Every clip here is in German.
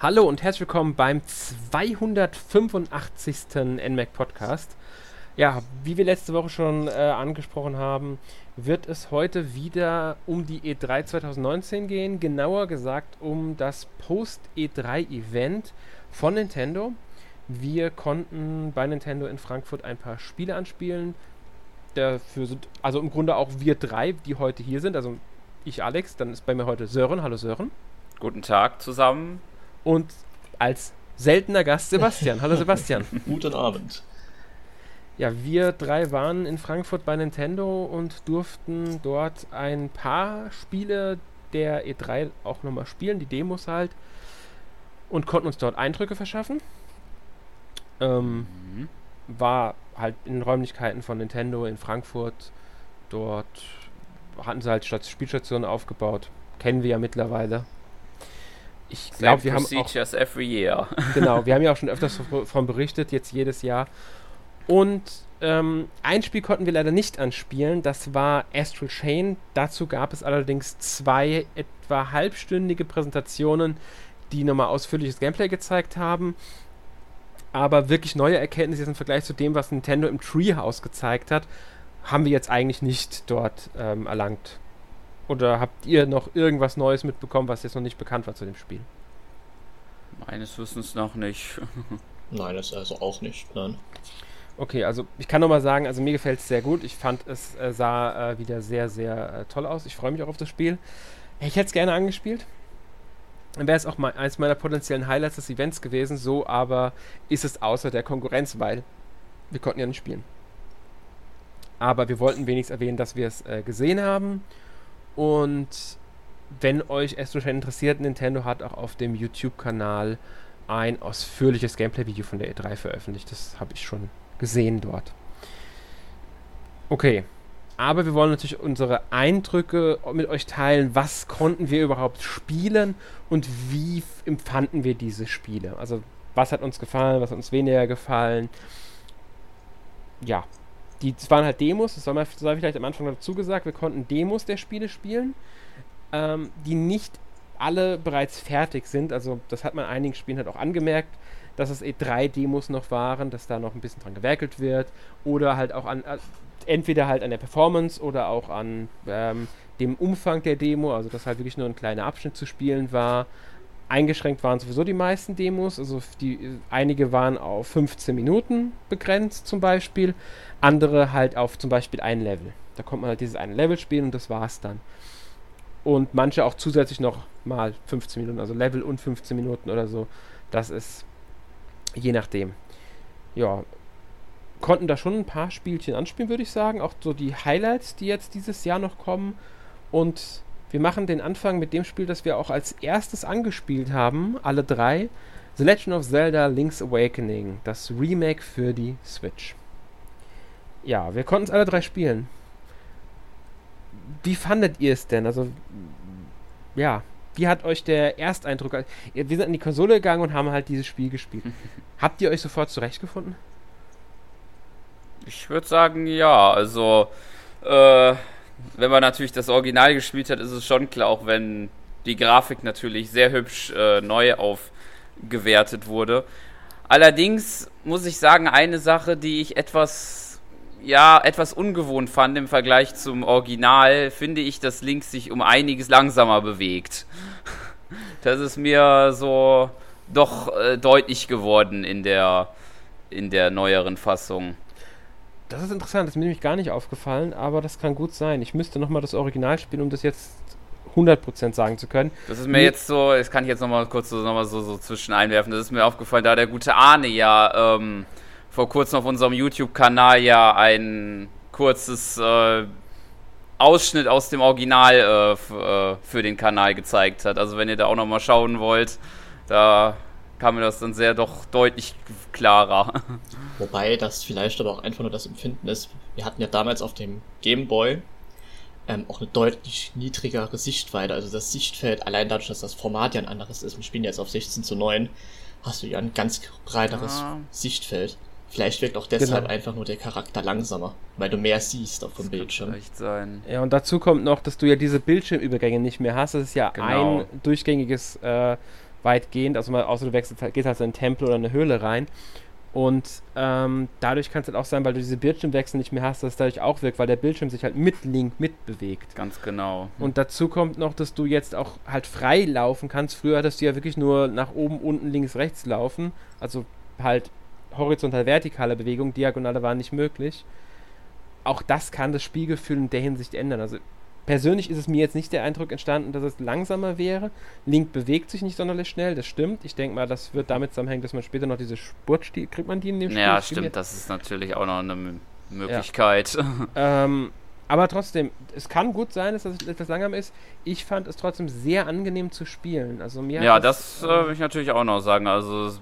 Hallo und herzlich willkommen beim 285. NMAC Podcast. Ja, wie wir letzte Woche schon äh, angesprochen haben, wird es heute wieder um die E3 2019 gehen. Genauer gesagt um das Post-E3-Event von Nintendo. Wir konnten bei Nintendo in Frankfurt ein paar Spiele anspielen. Dafür sind also im Grunde auch wir drei, die heute hier sind. Also ich Alex, dann ist bei mir heute Sören. Hallo Sören. Guten Tag zusammen und als seltener Gast Sebastian. Hallo Sebastian. Guten Abend. Ja, wir drei waren in Frankfurt bei Nintendo und durften dort ein paar Spiele der E3 auch nochmal spielen, die Demos halt, und konnten uns dort Eindrücke verschaffen. Ähm, mhm. War halt in den Räumlichkeiten von Nintendo in Frankfurt. Dort hatten sie halt Spielstationen aufgebaut. Kennen wir ja mittlerweile. Ich glaube, wir haben auch, every year. genau, wir haben ja auch schon öfters davon berichtet, jetzt jedes Jahr. Und ähm, ein Spiel konnten wir leider nicht anspielen, das war Astral Chain. Dazu gab es allerdings zwei etwa halbstündige Präsentationen, die nochmal ausführliches Gameplay gezeigt haben. Aber wirklich neue Erkenntnisse im Vergleich zu dem, was Nintendo im Treehouse gezeigt hat, haben wir jetzt eigentlich nicht dort ähm, erlangt. Oder habt ihr noch irgendwas Neues mitbekommen, was jetzt noch nicht bekannt war zu dem Spiel? Meines Wissens noch nicht. Nein, das also auch nicht, nein. Okay, also ich kann nochmal sagen, also mir gefällt es sehr gut. Ich fand, es äh, sah äh, wieder sehr, sehr äh, toll aus. Ich freue mich auch auf das Spiel. Ich hätte es gerne angespielt. Dann wäre es auch mal eines meiner potenziellen Highlights des Events gewesen. So aber ist es außer der Konkurrenz, weil wir konnten ja nicht spielen. Aber wir wollten wenigstens erwähnen, dass wir es äh, gesehen haben und wenn euch Astro Chain interessiert, Nintendo hat auch auf dem YouTube-Kanal ein ausführliches Gameplay-Video von der E3 veröffentlicht. Das habe ich schon gesehen dort. Okay. Aber wir wollen natürlich unsere Eindrücke mit euch teilen. Was konnten wir überhaupt spielen und wie empfanden wir diese Spiele? Also, was hat uns gefallen, was hat uns weniger gefallen? Ja, die, waren halt Demos, das sei vielleicht am Anfang dazu gesagt, wir konnten Demos der Spiele spielen, ähm, die nicht alle bereits fertig sind. Also das hat man einigen Spielen halt auch angemerkt, dass es eh drei Demos noch waren, dass da noch ein bisschen dran gewerkelt wird oder halt auch an entweder halt an der Performance oder auch an ähm, dem Umfang der Demo, also dass halt wirklich nur ein kleiner Abschnitt zu spielen war. Eingeschränkt waren sowieso die meisten Demos, also die, einige waren auf 15 Minuten begrenzt zum Beispiel, andere halt auf zum Beispiel ein Level. Da kommt man halt dieses eine Level spielen und das war's dann. Und manche auch zusätzlich noch mal 15 Minuten, also Level und 15 Minuten oder so. Das ist je nachdem. Ja, konnten da schon ein paar Spielchen anspielen, würde ich sagen. Auch so die Highlights, die jetzt dieses Jahr noch kommen. Und wir machen den Anfang mit dem Spiel, das wir auch als erstes angespielt haben, alle drei. The Legend of Zelda Link's Awakening, das Remake für die Switch. Ja, wir konnten es alle drei spielen. Wie fandet ihr es denn? Also, ja, wie hat euch der Ersteindruck? Wir sind an die Konsole gegangen und haben halt dieses Spiel gespielt. Habt ihr euch sofort zurechtgefunden? Ich würde sagen, ja. Also, äh, wenn man natürlich das Original gespielt hat, ist es schon klar, auch wenn die Grafik natürlich sehr hübsch äh, neu aufgewertet wurde. Allerdings muss ich sagen, eine Sache, die ich etwas, ja, etwas ungewohnt fand im Vergleich zum Original, finde ich, dass Link sich um einiges langsamer bewegt. Das ist mir so doch äh, deutlich geworden in der, in der neueren Fassung. Das ist interessant, das ist mir nämlich gar nicht aufgefallen, aber das kann gut sein. Ich müsste nochmal das Original spielen, um das jetzt 100% sagen zu können. Das ist mir jetzt so, das kann ich jetzt nochmal kurz so, noch mal so, so zwischen einwerfen, das ist mir aufgefallen, da der gute Arne ja ähm, vor kurzem auf unserem YouTube-Kanal ja ein kurzes äh, Ausschnitt aus dem Original äh, äh, für den Kanal gezeigt hat. Also wenn ihr da auch nochmal schauen wollt, da kam mir das dann sehr doch deutlich klarer. Wobei das vielleicht aber auch einfach nur das Empfinden ist. Wir hatten ja damals auf dem Game Boy ähm, auch eine deutlich niedrigere Sichtweite. Also das Sichtfeld, allein dadurch, dass das Format ja ein anderes ist, wir spielen jetzt auf 16 zu 9, hast du ja ein ganz breiteres ja. Sichtfeld. Vielleicht wirkt auch deshalb genau. einfach nur der Charakter langsamer, weil du mehr siehst auf dem Bildschirm. Vielleicht sein. Ja, und dazu kommt noch, dass du ja diese Bildschirmübergänge nicht mehr hast. Das ist ja genau. ein durchgängiges äh, weitgehend. Also mal, außer du wechselst, gehst halt in einen Tempel oder eine Höhle rein. Und ähm, dadurch kann es halt auch sein, weil du diese Bildschirmwechsel nicht mehr hast, dass es dadurch auch wirkt, weil der Bildschirm sich halt mit Link mitbewegt. Ganz genau. Und dazu kommt noch, dass du jetzt auch halt frei laufen kannst. Früher hattest du ja wirklich nur nach oben, unten, links, rechts laufen. Also halt horizontal vertikale Bewegung, diagonale war nicht möglich. Auch das kann das Spielgefühl in der Hinsicht ändern. Also persönlich ist es mir jetzt nicht der Eindruck entstanden, dass es langsamer wäre. Link bewegt sich nicht sonderlich schnell, das stimmt. Ich denke mal, das wird damit zusammenhängen, dass man später noch diese Spurtstil, kriegt man die in dem Spiel? Ja, stimmt, das ist natürlich auch noch eine Möglichkeit. Ja. ähm, aber trotzdem, es kann gut sein, dass das etwas langsam ist. Ich fand es trotzdem sehr angenehm zu spielen. Also mir ja, das, das äh, will ich natürlich auch noch sagen. Also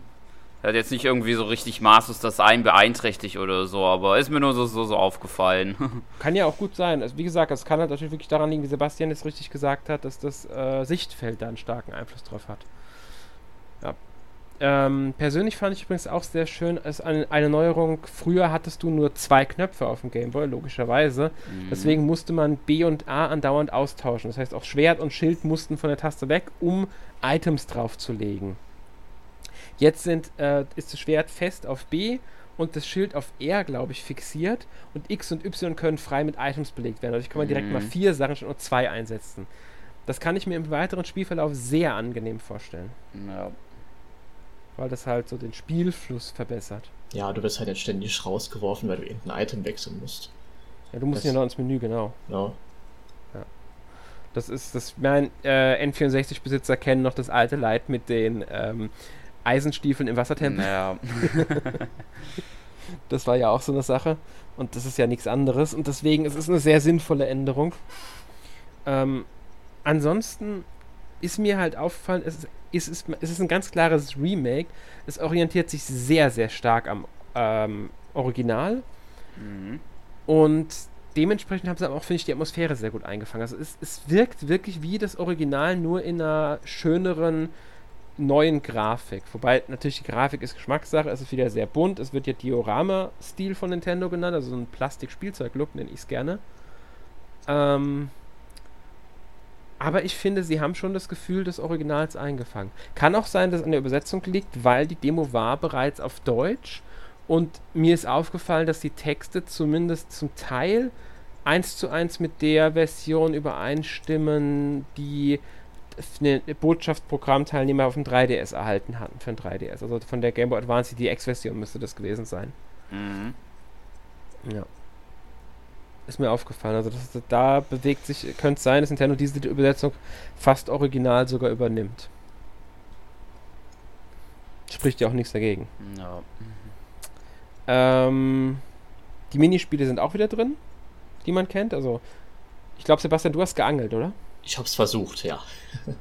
er hat jetzt nicht irgendwie so richtig maßlos das ein beeinträchtigt oder so, aber ist mir nur so, so, so aufgefallen. Kann ja auch gut sein. Also wie gesagt, es kann halt natürlich wirklich daran liegen, wie Sebastian es richtig gesagt hat, dass das äh, Sichtfeld da einen starken Einfluss drauf hat. Ja. Ähm, persönlich fand ich übrigens auch sehr schön, als eine, eine, Neuerung. Früher hattest du nur zwei Knöpfe auf dem Gameboy, logischerweise. Mhm. Deswegen musste man B und A andauernd austauschen. Das heißt, auch Schwert und Schild mussten von der Taste weg, um Items draufzulegen. Jetzt sind, äh, ist das Schwert fest auf B und das Schild auf R, glaube ich, fixiert. Und X und Y können frei mit Items belegt werden. Also ich kann man direkt mhm. mal vier Sachen statt nur zwei einsetzen. Das kann ich mir im weiteren Spielverlauf sehr angenehm vorstellen. Ja. Weil das halt so den Spielfluss verbessert. Ja, du wirst halt jetzt ständig rausgeworfen, weil du irgendein Item wechseln musst. Ja, du musst das ja noch ins Menü, genau. Ja. ja. Das ist, das, mein äh, N64-Besitzer kennen noch das alte Leid mit den ähm, Eisenstiefeln im Wassertempel. Ja. das war ja auch so eine Sache. Und das ist ja nichts anderes. Und deswegen es ist es eine sehr sinnvolle Änderung. Ähm, ansonsten ist mir halt aufgefallen, es ist, es, ist, es ist ein ganz klares Remake. Es orientiert sich sehr, sehr stark am ähm, Original. Mhm. Und dementsprechend haben sie auch, finde ich, die Atmosphäre sehr gut eingefangen. Also es, es wirkt wirklich wie das Original, nur in einer schöneren, neuen Grafik. Wobei natürlich die Grafik ist Geschmackssache, es ist wieder sehr bunt. Es wird ja Diorama-Stil von Nintendo genannt, also so ein Plastik-Spielzeug-Look nenne ich es gerne. Ähm, aber ich finde, sie haben schon das Gefühl des Originals eingefangen. Kann auch sein, dass es an der Übersetzung liegt, weil die Demo war bereits auf Deutsch und mir ist aufgefallen, dass die Texte zumindest zum Teil eins zu eins mit der Version übereinstimmen, die eine Botschaftsprogrammteilnehmer auf dem 3DS erhalten hatten für ein 3DS. Also von der Game Boy Advance die X-Version müsste das gewesen sein. Mhm. Ja. Ist mir aufgefallen. Also das, da bewegt sich, könnte es sein, dass Nintendo diese Übersetzung fast original sogar übernimmt. Spricht ja auch nichts dagegen. No. Ähm, die Minispiele sind auch wieder drin, die man kennt. Also, ich glaube, Sebastian, du hast geangelt, oder? Ich hab's versucht, ja.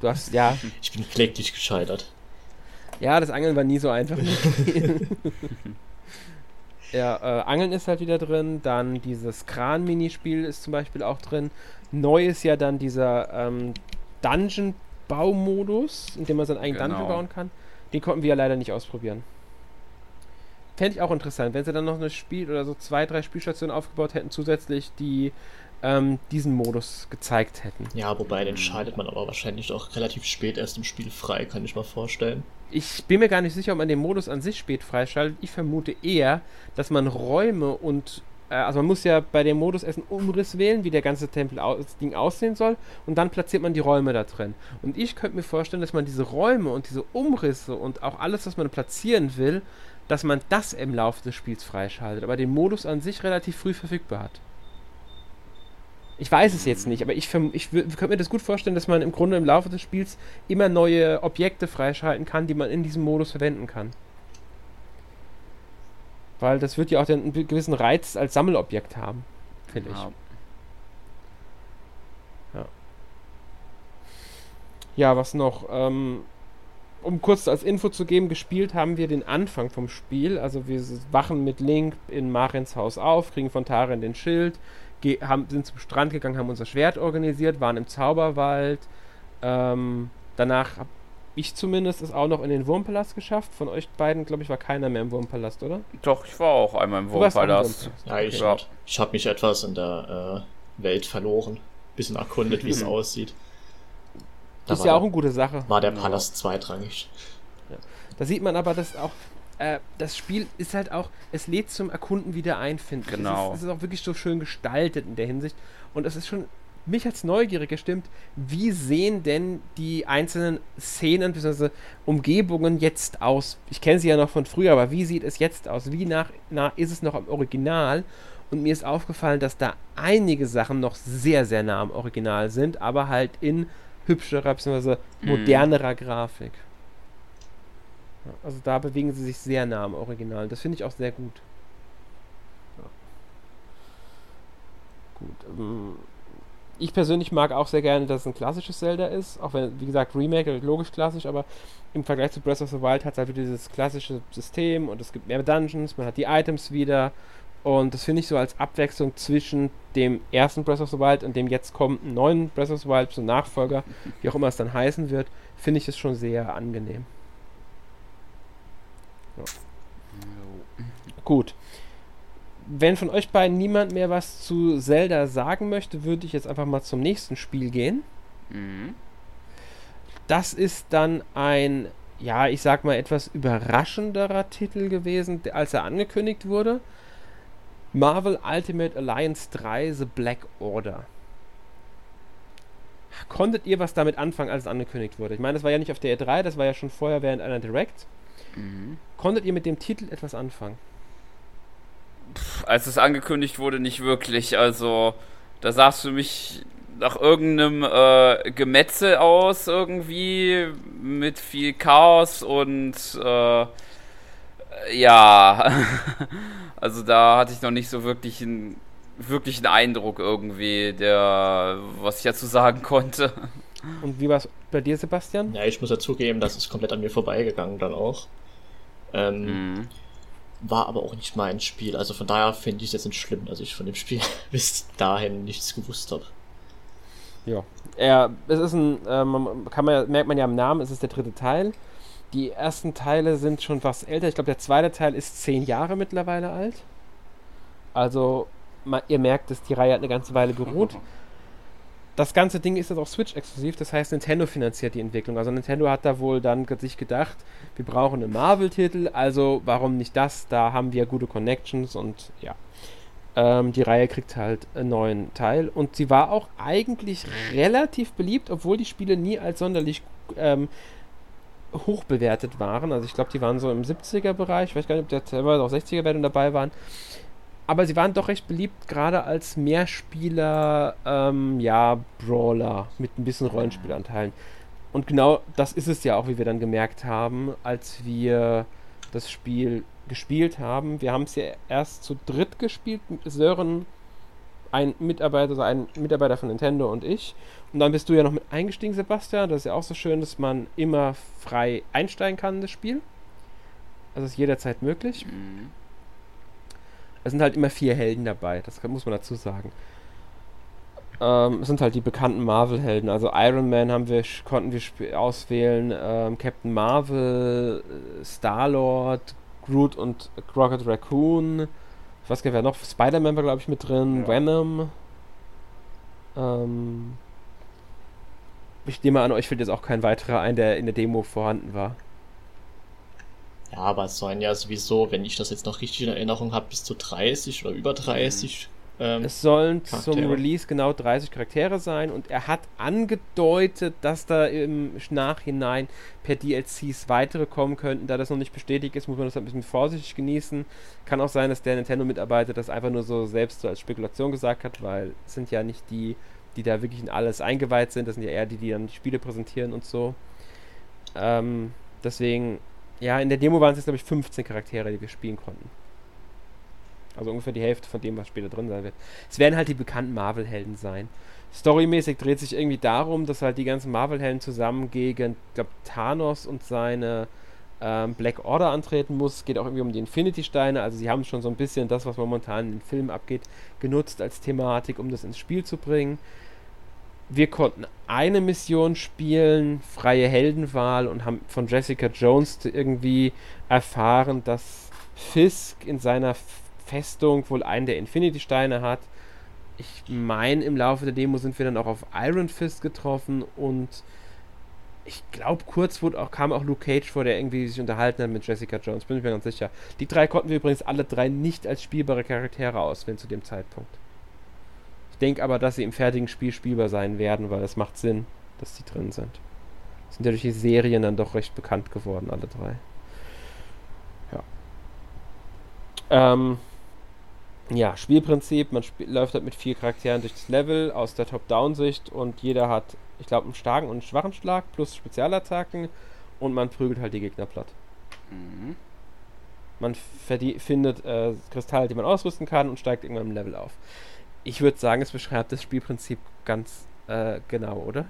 Du hast, ja. Ich bin kläglich gescheitert. Ja, das Angeln war nie so einfach. ja, äh, Angeln ist halt wieder drin. Dann dieses Kran-Minispiel ist zum Beispiel auch drin. Neu ist ja dann dieser ähm, Dungeon-Baumodus, in dem man seinen eigenen genau. Dungeon bauen kann. Den konnten wir ja leider nicht ausprobieren. Fände ich auch interessant, wenn sie dann noch ein Spiel oder so zwei, drei Spielstationen aufgebaut hätten, zusätzlich, die ähm, diesen Modus gezeigt hätten. Ja, wobei den schaltet man aber wahrscheinlich auch relativ spät erst im Spiel frei, kann ich mal vorstellen. Ich bin mir gar nicht sicher, ob man den Modus an sich spät freischaltet. Ich vermute eher, dass man Räume und äh, also man muss ja bei dem Modus erst einen Umriss wählen, wie der ganze Tempel aus, Ding aussehen soll, und dann platziert man die Räume da drin. Und ich könnte mir vorstellen, dass man diese Räume und diese Umrisse und auch alles, was man platzieren will, dass man das im Laufe des Spiels freischaltet, aber den Modus an sich relativ früh verfügbar hat. Ich weiß es jetzt nicht, aber ich, ich, könnte mir das gut vorstellen, dass man im Grunde im Laufe des Spiels immer neue Objekte freischalten kann, die man in diesem Modus verwenden kann. Weil das wird ja auch einen gewissen Reiz als Sammelobjekt haben, finde ich. Ja. ja. Ja, was noch? Ähm, um kurz als Info zu geben, gespielt haben wir den Anfang vom Spiel. Also wir wachen mit Link in Marins Haus auf, kriegen von Tarin den Schild, haben, sind zum Strand gegangen, haben unser Schwert organisiert, waren im Zauberwald. Ähm, danach habe ich zumindest es auch noch in den Wurmpalast geschafft. Von euch beiden, glaube ich, war keiner mehr im Wurmpalast, oder? Doch, ich war auch einmal im Wurmpalast. Ja, ich, ja. ich habe mich etwas in der äh, Welt verloren. Bisschen erkundet, wie es aussieht. Da ist ja der- auch eine gute Sache. War der Ja. Palast zweitrangig. Da sieht man aber, dass auch äh, das Spiel ist halt auch, es lädt zum Erkunden wieder ein, finde ich. Genau. Es ist, es ist auch wirklich so schön gestaltet in der Hinsicht. Und es ist schon, mich als neugierig gestimmt, wie sehen denn die einzelnen Szenen bzw. Umgebungen jetzt aus? Ich kenne sie ja noch von früher, aber wie sieht es jetzt aus? Wie nach, nah ist es noch am Original? Und mir ist aufgefallen, dass da einige Sachen noch sehr, sehr nah am Original sind, aber halt in hübscherer bzw. Mhm. modernerer Grafik. Also da bewegen sie sich sehr nah am Original. Das finde ich auch sehr gut. Ja. Gut. Ähm, ich persönlich mag auch sehr gerne, dass es ein klassisches Zelda ist. Auch wenn, wie gesagt, Remake, logisch klassisch, aber im Vergleich zu Breath of the Wild hat es halt wieder dieses klassische System und es gibt mehr Dungeons, man hat die Items wieder. Und das finde ich so als Abwechslung zwischen dem ersten Breath of the Wild und dem jetzt kommenden neuen Breath of the Wild, so Nachfolger, wie auch immer es dann heißen wird, finde ich es schon sehr angenehm. Gut. Wenn von euch beiden niemand mehr was zu Zelda sagen möchte, würde ich jetzt einfach mal zum nächsten Spiel gehen. Mhm. Das ist dann ein, ja, ich sag mal, etwas überraschenderer Titel gewesen, als er angekündigt wurde. Marvel Ultimate Alliance 3 The Black Order. Konntet ihr was damit anfangen, als es angekündigt wurde? Ich meine, das war ja nicht auf der E3, das war ja schon vorher während einer Direct. Mhm. Konntet ihr mit dem Titel etwas anfangen? Als es angekündigt wurde, nicht wirklich. Also, da sah es für mich nach irgendeinem äh, Gemetzel aus, irgendwie, mit viel Chaos und äh, ja. also da hatte ich noch nicht so wirklich einen wirklichen Eindruck irgendwie, der was ich dazu sagen konnte. Und wie war es bei dir, Sebastian? Ja, ich muss ja zugeben, das ist komplett an mir vorbeigegangen dann auch. Ähm, Mhm. War aber auch nicht mein Spiel. Also von daher finde ich es jetzt nicht schlimm, dass ich von dem Spiel bis dahin nichts gewusst habe. Ja. Er, es ist ein, ähm, kann man, ja- merkt man ja am Namen, es ist der dritte Teil. Die ersten Teile sind schon was älter. Ich glaube, der zweite Teil ist zehn Jahre mittlerweile alt. Also, ma, ihr merkt, dass die Reihe hat eine ganze Weile beruht. Das ganze Ding ist jetzt auch Switch-exklusiv, das heißt, Nintendo finanziert die Entwicklung. Also Nintendo hat da wohl dann sich gedacht, wir brauchen einen Marvel-Titel, also warum nicht das? Da haben wir gute Connections und ja. Ähm, die Reihe kriegt halt einen neuen Teil und sie war auch eigentlich relativ beliebt, obwohl die Spiele nie als sonderlich ähm, hoch bewertet waren. Also ich glaube, die waren so im 70er-Bereich, ich weiß gar nicht, ob der teilweise auch 60er-Wertung dabei waren. Aber sie waren doch recht beliebt, gerade als Mehrspieler, ähm, ja, Brawler mit ein bisschen Rollenspielanteilen. Und genau das ist es ja auch, wie wir dann gemerkt haben, als wir das Spiel gespielt haben. Wir haben es ja erst zu dritt gespielt, Sören, ein Mitarbeiter, also ein Mitarbeiter von Nintendo und ich. Und dann bist du ja noch mit eingestiegen, Sebastian. Das ist ja auch so schön, dass man immer frei einsteigen kann in das Spiel. Also ist jederzeit möglich. Mhm. Es sind halt immer vier Helden dabei, das kann, muss man dazu sagen. Ähm, es sind halt die bekannten Marvel-Helden. Also Iron Man haben wir, konnten wir auswählen, ähm, Captain Marvel, äh, Star-Lord, Groot und Rocket Raccoon. Ich weiß gar nicht, wer noch. Spider-Man war, glaube ich, mit drin. Ja. Venom. Ähm, ich nehme an, euch fällt jetzt auch kein weiterer ein, der in der Demo vorhanden war. Ja, aber es sollen ja sowieso, wenn ich das jetzt noch richtig in Erinnerung habe, bis zu 30 oder über 30. Ähm, Es sollen zum Charaktere. Release genau 30 Charaktere sein und er hat angedeutet, dass da im Nachhinein per DLCs weitere kommen könnten. Da das noch nicht bestätigt ist, muss man das ein bisschen vorsichtig genießen. Kann auch sein, dass der Nintendo-Mitarbeiter das einfach nur so selbst so als Spekulation gesagt hat, weil es sind ja nicht die, die da wirklich in alles eingeweiht sind. Das sind ja eher die, die dann die Spiele präsentieren und so. Ähm, deswegen, ja, in der Demo waren es jetzt, glaube ich, 15 Charaktere, die wir spielen konnten. Also ungefähr die Hälfte von dem, was später drin sein wird. Es werden halt die bekannten Marvel-Helden sein. Storymäßig dreht sich irgendwie darum, dass halt die ganzen Marvel-Helden zusammen gegen, glaube, Thanos und seine ähm, Black Order antreten muss. Es geht auch irgendwie um die Infinity-Steine. Also sie haben schon so ein bisschen das, was momentan in den Filmen abgeht, genutzt als Thematik, um das ins Spiel zu bringen. Wir konnten eine Mission spielen, freie Heldenwahl und haben von Jessica Jones irgendwie erfahren, dass Fisk in seiner Festung wohl einen der Infinity-Steine hat. Ich meine, im Laufe der Demo sind wir dann auch auf Iron Fist getroffen und ich glaube, kurz wurde auch, kam auch Luke Cage vor, der irgendwie sich unterhalten hat mit Jessica Jones, bin ich mir ganz sicher. Die drei konnten wir übrigens alle drei nicht als spielbare Charaktere auswählen zu dem Zeitpunkt. Ich denke aber, dass sie im fertigen Spiel spielbar sein werden, weil es macht Sinn, dass die drin sind. Sind ja durch die Serien dann doch recht bekannt geworden, alle drei. Ja. Ähm, ja, Spielprinzip, man spiel, läuft halt mit vier Charakteren durch das Level aus der Top-Down-Sicht und jeder hat, ich glaube, einen starken und einen schwachen Schlag plus Spezialattacken und man prügelt halt die Gegner platt. Mhm. Man findet äh, Kristalle, die man ausrüsten kann und steigt irgendwann im Level auf. Ich würde sagen, es beschreibt das Spielprinzip ganz äh, genau, oder?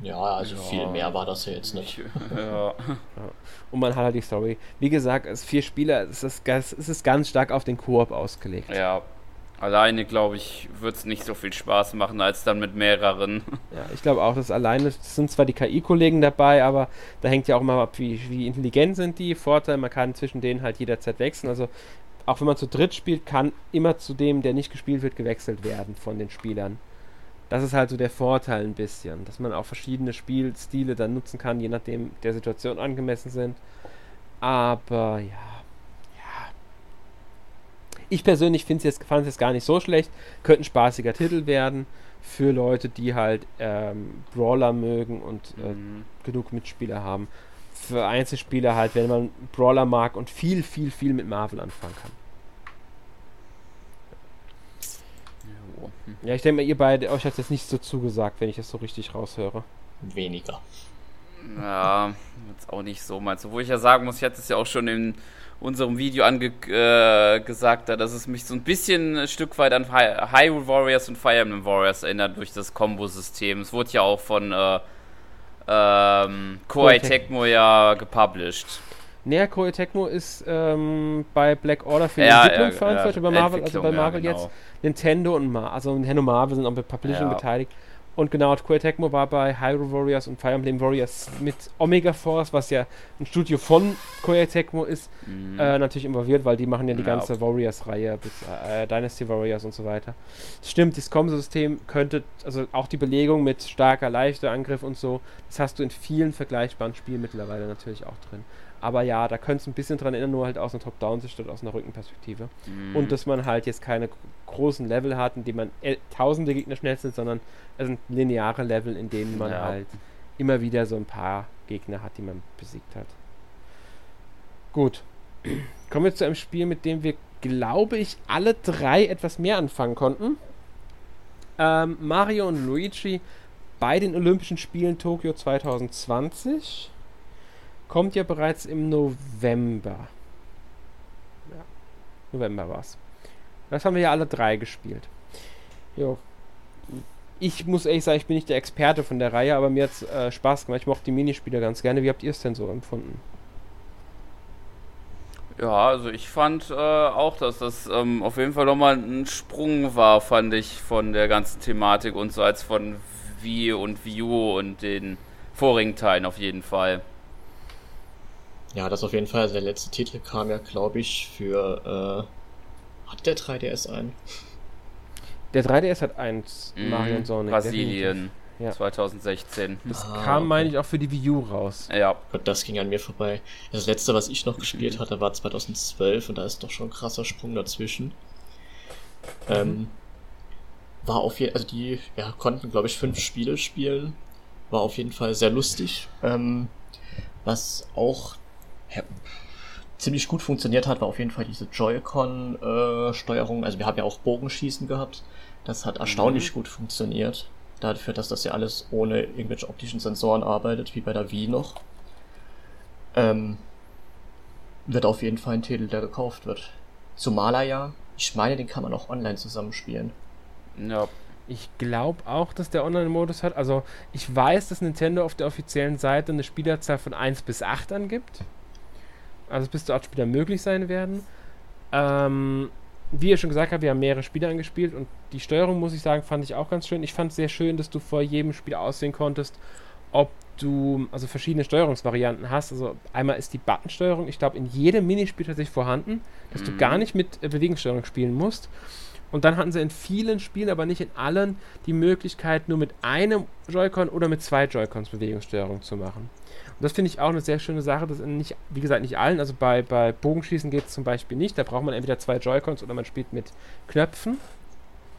Ja, also ja. viel mehr war das ja jetzt nicht. Ja. Und man hat halt die Story. Wie gesagt, es vier Spieler, es ist, es ist ganz stark auf den Koop ausgelegt. Ja. Alleine, glaube ich, wird es nicht so viel Spaß machen, als dann mit mehreren. Ja, ich glaube auch, dass alleine, das sind zwar die KI-Kollegen dabei, aber da hängt ja auch mal ab, wie, wie intelligent sind die. Vorteil, man kann zwischen denen halt jederzeit wechseln. Also auch wenn man zu dritt spielt, kann immer zu dem, der nicht gespielt wird, gewechselt werden von den Spielern. Das ist halt so der Vorteil ein bisschen, dass man auch verschiedene Spielstile dann nutzen kann, je nachdem der Situation angemessen sind. Aber ja, ja. Ich persönlich finde es jetzt, fand es jetzt gar nicht so schlecht. Könnte ein spaßiger Titel werden für Leute, die halt ähm, Brawler mögen und äh, mhm. genug Mitspieler haben. Für Einzelspieler halt, wenn man Brawler mag und viel, viel, viel mit Marvel anfangen kann. Ja, ich denke mal, ihr beide, euch hat jetzt nicht so zugesagt, wenn ich das so richtig raushöre. Weniger. Ja, jetzt auch nicht so meinst. Wo ich ja sagen muss, ich hatte es ja auch schon in unserem Video angesagt, äh, dass es mich so ein bisschen ein Stück weit an Hyrule Warriors und Fire Emblem Warriors erinnert durch das Kombo-System. Es wurde ja auch von äh, ähm, Koei Tecmo ja gepublished. Naja, Koei Tecmo ist ähm, bei Black Order für die ja, Entwicklung ja, verantwortlich, ja, bei Marvel, also bei Marvel genau. jetzt. Nintendo und Mar also Nintendo Marvel sind auch bei Publishing beteiligt. Und genau, Koei Tecmo war bei Hyrule Warriors und Fire Emblem Warriors mit Omega Force, was ja ein Studio von Koei Tecmo ist, mhm. äh, natürlich involviert, weil die machen ja die ganze Warriors-Reihe, äh, Dynasty Warriors und so weiter. Stimmt, das Combo-System könnte, also auch die Belegung mit starker, leichter Angriff und so, das hast du in vielen vergleichbaren Spielen mittlerweile natürlich auch drin. Aber ja, da könnte es ein bisschen dran erinnern, nur halt aus einer Top-Down-Sicht oder aus einer Rückenperspektive. Mhm. Und dass man halt jetzt keine großen Level hat, in denen man tausende Gegner schnell sind, sondern es sind lineare Level, in denen man ja. halt immer wieder so ein paar Gegner hat, die man besiegt hat. Gut. Kommen wir zu einem Spiel, mit dem wir, glaube ich, alle drei etwas mehr anfangen konnten. Ähm, Mario und Luigi bei den Olympischen Spielen Tokio 2020 kommt ja bereits im November. Ja, November war's. Das haben wir ja alle drei gespielt. Jo. Ich muss ehrlich sagen, ich bin nicht der Experte von der Reihe, aber mir hat äh, Spaß gemacht. Ich mochte die Minispiele ganz gerne. Wie habt ihr es denn so empfunden? Ja, also ich fand äh, auch, dass das ähm, auf jeden Fall nochmal ein Sprung war, fand ich, von der ganzen Thematik und so als von Wii und Wii U und den vorigen Teilen auf jeden Fall. Ja, das auf jeden Fall. Also der letzte Titel kam ja, glaube ich, für. Äh, hat der 3DS einen? Der 3DS hat eins, mm, Mario und Sonic. Brasilien. Ja. 2016. Das ah, kam, okay. meine ich, auch für die Wii U raus. Ja. Gott, das ging an mir vorbei. Das letzte, was ich noch gespielt hatte, war 2012 und da ist doch schon ein krasser Sprung dazwischen. Mhm. Ähm, war auf jeden also die ja, konnten, glaube ich, fünf Spiele spielen. War auf jeden Fall sehr lustig. Ähm, was auch ja, ziemlich gut funktioniert hat, war auf jeden Fall diese Joy-Con-Steuerung. also wir haben ja auch Bogenschießen gehabt. Das hat erstaunlich mhm. gut funktioniert. Dafür, dass das ja alles ohne irgendwelche optischen Sensoren arbeitet, wie bei der Wii noch. Ähm, wird auf jeden Fall ein Titel, der gekauft wird. Zumal er ja, ich meine, den kann man auch online zusammenspielen. Ja. Ich glaube auch, dass der Online-Modus hat. Also, ich weiß, dass Nintendo auf der offiziellen Seite eine Spielerzahl von 1 bis 8 angibt also bis zu acht Spieler möglich sein werden. Ähm, wie ihr schon gesagt habt, wir haben mehrere Spiele angespielt und die Steuerung, muss ich sagen, fand ich auch ganz schön. Ich fand es sehr schön, dass du vor jedem Spiel aussehen konntest, ob du also verschiedene Steuerungsvarianten hast. Also einmal ist die Buttonsteuerung, ich glaube, in jedem Minispiel tatsächlich vorhanden, dass mhm. du gar nicht mit äh, Bewegungssteuerung spielen musst. Und dann hatten sie in vielen Spielen, aber nicht in allen, die Möglichkeit, nur mit einem Joy-Con oder mit zwei Joy-Cons Bewegungssteuerung zu machen. Und das finde ich auch eine sehr schöne Sache. Das nicht, wie gesagt, nicht allen. Also bei, bei Bogenschießen geht es zum Beispiel nicht. Da braucht man entweder zwei Joy-Cons oder man spielt mit Knöpfen.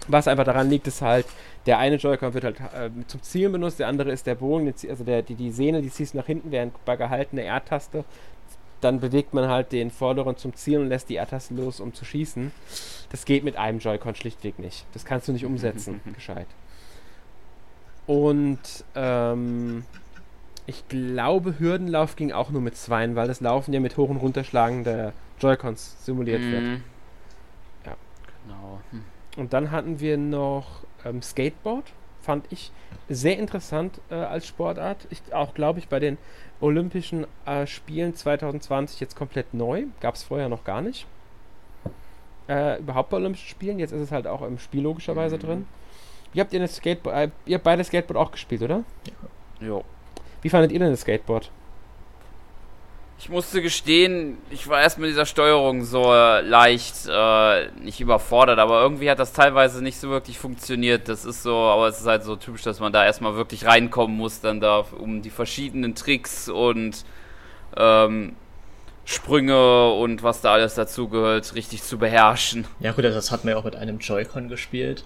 Was einfach daran liegt, ist halt, der eine Joy-Con wird halt äh, zum Zielen benutzt, der andere ist der Bogen, also der, die, die Sehne, die ziehst du nach hinten, während bei gehaltener R-Taste dann bewegt man halt den vorderen zum Zielen und lässt die R-Taste los, um zu schießen. Das geht mit einem Joy-Con schlichtweg nicht. Das kannst du nicht umsetzen, gescheit. Und ähm, ich glaube, Hürdenlauf ging auch nur mit zweien, weil das Laufen ja mit Hoch- und Runterschlagen der Joy-Cons simuliert mm. wird. Mhm. Ja. Genau. Hm. Und dann hatten wir noch ähm, Skateboard, fand ich sehr interessant äh, als Sportart. Ich, auch, glaube ich, bei den Olympischen äh, Spielen 2020 jetzt komplett neu. Gab es vorher noch gar nicht. Äh, überhaupt bei Olympischen Spielen. Jetzt ist es halt auch im Spiel logischerweise mhm. drin. Wie habt ihr das Skateboard? Äh, ihr habt beide Skateboard auch gespielt, oder? Ja. Jo. Wie fandet ihr denn das Skateboard? Ich musste gestehen, ich war erst mit dieser Steuerung so äh, leicht, äh, nicht überfordert, aber irgendwie hat das teilweise nicht so wirklich funktioniert. Das ist so, aber es ist halt so typisch, dass man da erstmal wirklich reinkommen muss, dann da, um die verschiedenen Tricks und ähm, Sprünge und was da alles dazugehört, richtig zu beherrschen. Ja gut, das hat man ja auch mit einem Joy-Con gespielt.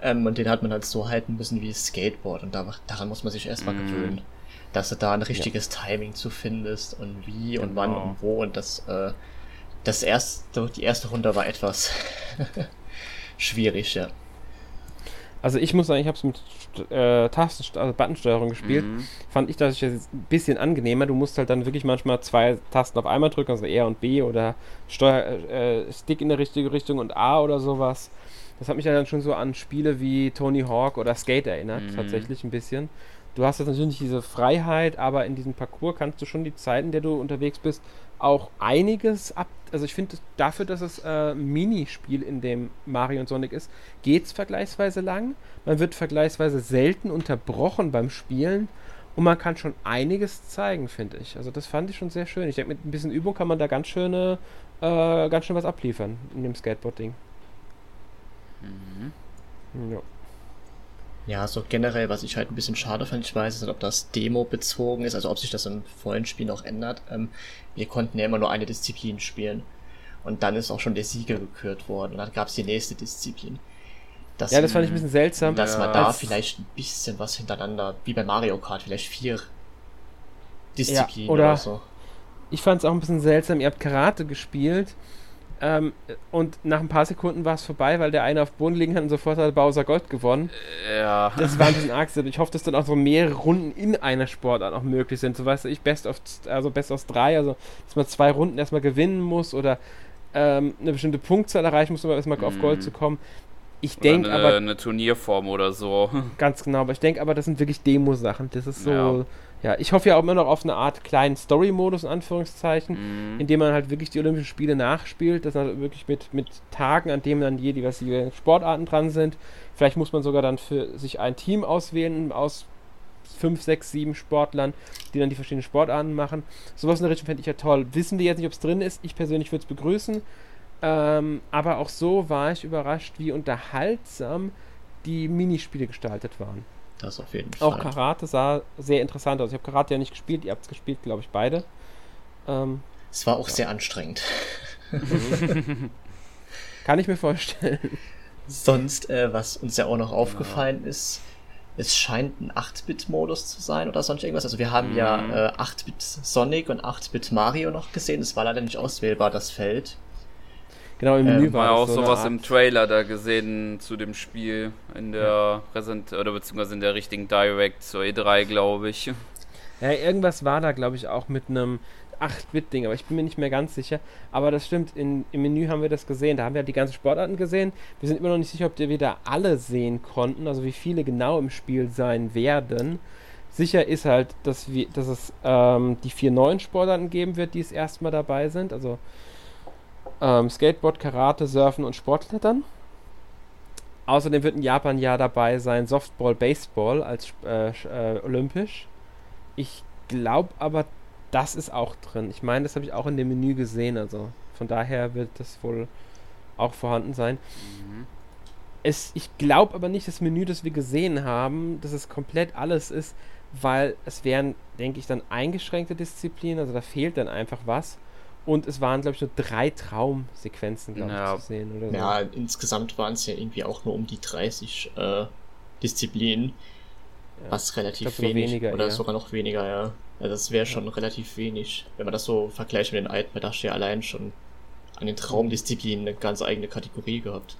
Ähm, und den hat man halt so halten müssen wie Skateboard und da, daran muss man sich erstmal mm. gewöhnen dass du da ein richtiges ja. Timing zu findest und wie und wann genau. und wo und das, äh, das erste, die erste Runde war etwas schwierig, ja. Also ich muss sagen, ich habe es mit äh, Tasten, also Buttonsteuerung gespielt. Mhm. Fand ich das jetzt ein bisschen angenehmer. Du musst halt dann wirklich manchmal zwei Tasten auf einmal drücken, also R und B oder Steuer, äh, Stick in der richtige Richtung und A oder sowas. Das hat mich dann schon so an Spiele wie Tony Hawk oder Skate erinnert, mhm. tatsächlich ein bisschen du hast jetzt natürlich diese Freiheit, aber in diesem Parcours kannst du schon die Zeiten, in der du unterwegs bist, auch einiges ab. Also ich finde, dafür, dass es äh, Minispiel in dem Mario und Sonic ist, geht es vergleichsweise lang. Man wird vergleichsweise selten unterbrochen beim Spielen und man kann schon einiges zeigen, finde ich. Also das fand ich schon sehr schön. Ich denke, mit ein bisschen Übung kann man da ganz schöne, äh, ganz schön was abliefern in dem Skateboard-Ding. Mhm. Ja. Ja, so generell, was ich halt ein bisschen schade fand, ich weiß nicht, ob das Demo bezogen ist, also ob sich das im vollen Spiel noch ändert. Ähm, wir konnten ja immer nur eine Disziplin spielen. Und dann ist auch schon der Sieger gekürt worden. Und dann gab es die nächste Disziplin. Dass, ja, das fand ich ein bisschen seltsam. Dass ja. man da vielleicht ein bisschen was hintereinander, wie bei Mario Kart, vielleicht vier Disziplinen ja, oder, oder so. Ich fand es auch ein bisschen seltsam. Ihr habt Karate gespielt ähm, und nach ein paar Sekunden war es vorbei, weil der eine auf Boden liegen hat und sofort hat Bowser Gold gewonnen. Ja. Das war ein bisschen arg. Ich hoffe, dass dann auch so mehrere Runden in einer Sportart auch möglich sind. So weißt du, ich Best of, also Best aus drei, also dass man zwei Runden erstmal gewinnen muss oder ähm, eine bestimmte Punktzahl erreichen muss, um erstmal mhm. auf Gold zu kommen. Ich denke aber. Eine Turnierform oder so. Ganz genau, aber ich denke aber, das sind wirklich Demo-Sachen. Das ist so. Ja ja, ich hoffe ja auch immer noch auf eine Art kleinen Story-Modus, in Anführungszeichen, mhm. in dem man halt wirklich die Olympischen Spiele nachspielt, das halt wirklich mit, mit Tagen, an denen dann je die Sportarten dran sind. Vielleicht muss man sogar dann für sich ein Team auswählen aus fünf, sechs, sieben Sportlern, die dann die verschiedenen Sportarten machen. Sowas in der Richtung fände ich ja toll. Wissen wir jetzt nicht, ob es drin ist. Ich persönlich würde es begrüßen. Ähm, aber auch so war ich überrascht, wie unterhaltsam die Minispiele gestaltet waren. Das auf jeden Fall. Auch Karate sah sehr interessant aus. Ich habe Karate ja nicht gespielt, ihr habt es gespielt, glaube ich, beide. Ähm, es war auch ja. sehr anstrengend. Kann ich mir vorstellen. Sonst, äh, was uns ja auch noch aufgefallen ja. ist, es scheint ein 8-Bit-Modus zu sein oder sonst irgendwas. Also wir haben mhm. ja äh, 8-Bit Sonic und 8-Bit Mario noch gesehen. Es war leider nicht auswählbar, das Feld. Genau, im Menü ähm, war auch so sowas im Trailer da gesehen zu dem Spiel in der ja. Präsent oder beziehungsweise in der richtigen Direct zur E3, glaube ich. Ja, irgendwas war da, glaube ich, auch mit einem 8-Bit-Ding, aber ich bin mir nicht mehr ganz sicher. Aber das stimmt, in, im Menü haben wir das gesehen. Da haben wir die ganzen Sportarten gesehen. Wir sind immer noch nicht sicher, ob wir da alle sehen konnten, also wie viele genau im Spiel sein werden. Sicher ist halt, dass, wir, dass es ähm, die vier neuen Sportarten geben wird, die es erstmal dabei sind. Also ähm, Skateboard, Karate, Surfen und Sportklettern. Außerdem wird in Japan ja dabei sein Softball, Baseball als äh, äh, olympisch. Ich glaube aber, das ist auch drin. Ich meine, das habe ich auch in dem Menü gesehen. Also von daher wird das wohl auch vorhanden sein. Mhm. Es, ich glaube aber nicht, das Menü, das wir gesehen haben, dass es komplett alles ist, weil es wären, denke ich, dann eingeschränkte Disziplinen, also da fehlt dann einfach was. Und es waren, glaube ich, nur drei Traumsequenzen, glaube ja. ich, zu sehen. Oder so. Ja, insgesamt waren es ja irgendwie auch nur um die 30 äh, Disziplinen. Ja. Was relativ glaub, wenig. Weniger, oder ja. sogar noch weniger, ja. ja das wäre schon relativ wenig. Wenn man das so vergleicht mit den alten, da hast du ja allein schon an den Traumdisziplinen eine ganz eigene Kategorie gehabt.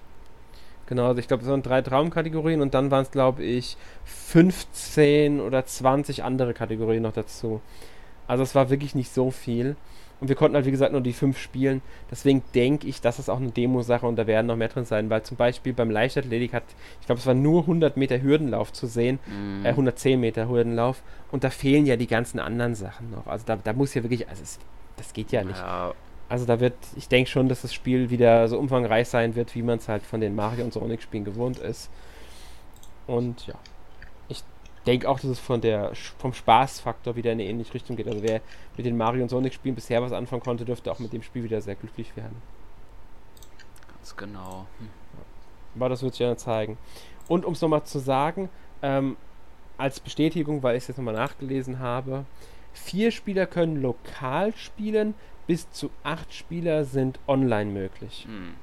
Genau, also ich glaube, es waren drei Traumkategorien und dann waren es, glaube ich, 15 oder 20 andere Kategorien noch dazu. Also es war wirklich nicht so viel. Und wir konnten halt, wie gesagt, nur die fünf spielen. Deswegen denke ich, dass es auch eine Demo-Sache und da werden noch mehr drin sein, weil zum Beispiel beim Leichtathletik hat, ich glaube, es war nur 100 Meter Hürdenlauf zu sehen, mm. äh, 110 Meter Hürdenlauf und da fehlen ja die ganzen anderen Sachen noch. Also da, da muss ja wirklich, also es, das geht ja nicht. Ja. Also da wird, ich denke schon, dass das Spiel wieder so umfangreich sein wird, wie man es halt von den Mario und Sonic-Spielen gewohnt ist. Und ja denke auch, dass es von der, vom Spaßfaktor wieder in eine ähnliche Richtung geht. Also wer mit den Mario und Sonic Spielen bisher was anfangen konnte, dürfte auch mit dem Spiel wieder sehr glücklich werden. Ganz genau. Hm. Aber das wird sich ja zeigen. Und um es nochmal zu sagen, ähm, als Bestätigung, weil ich es jetzt nochmal nachgelesen habe, vier Spieler können lokal spielen, bis zu acht Spieler sind online möglich. Hm.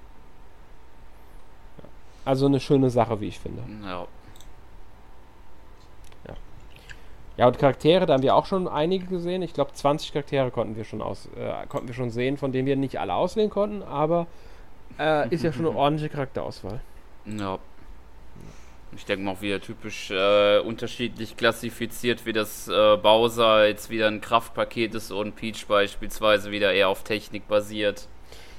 Also eine schöne Sache, wie ich finde. Ja. Ja, und Charaktere, da haben wir auch schon einige gesehen. Ich glaube, 20 Charaktere konnten wir schon aus, äh, konnten wir schon sehen, von denen wir nicht alle auswählen konnten, aber äh, ist ja schon eine ordentliche Charakterauswahl. Ja. Ich denke mal auch wieder typisch äh, unterschiedlich klassifiziert, wie das äh, Bowser jetzt wieder ein Kraftpaket ist und Peach beispielsweise wieder eher auf Technik basiert.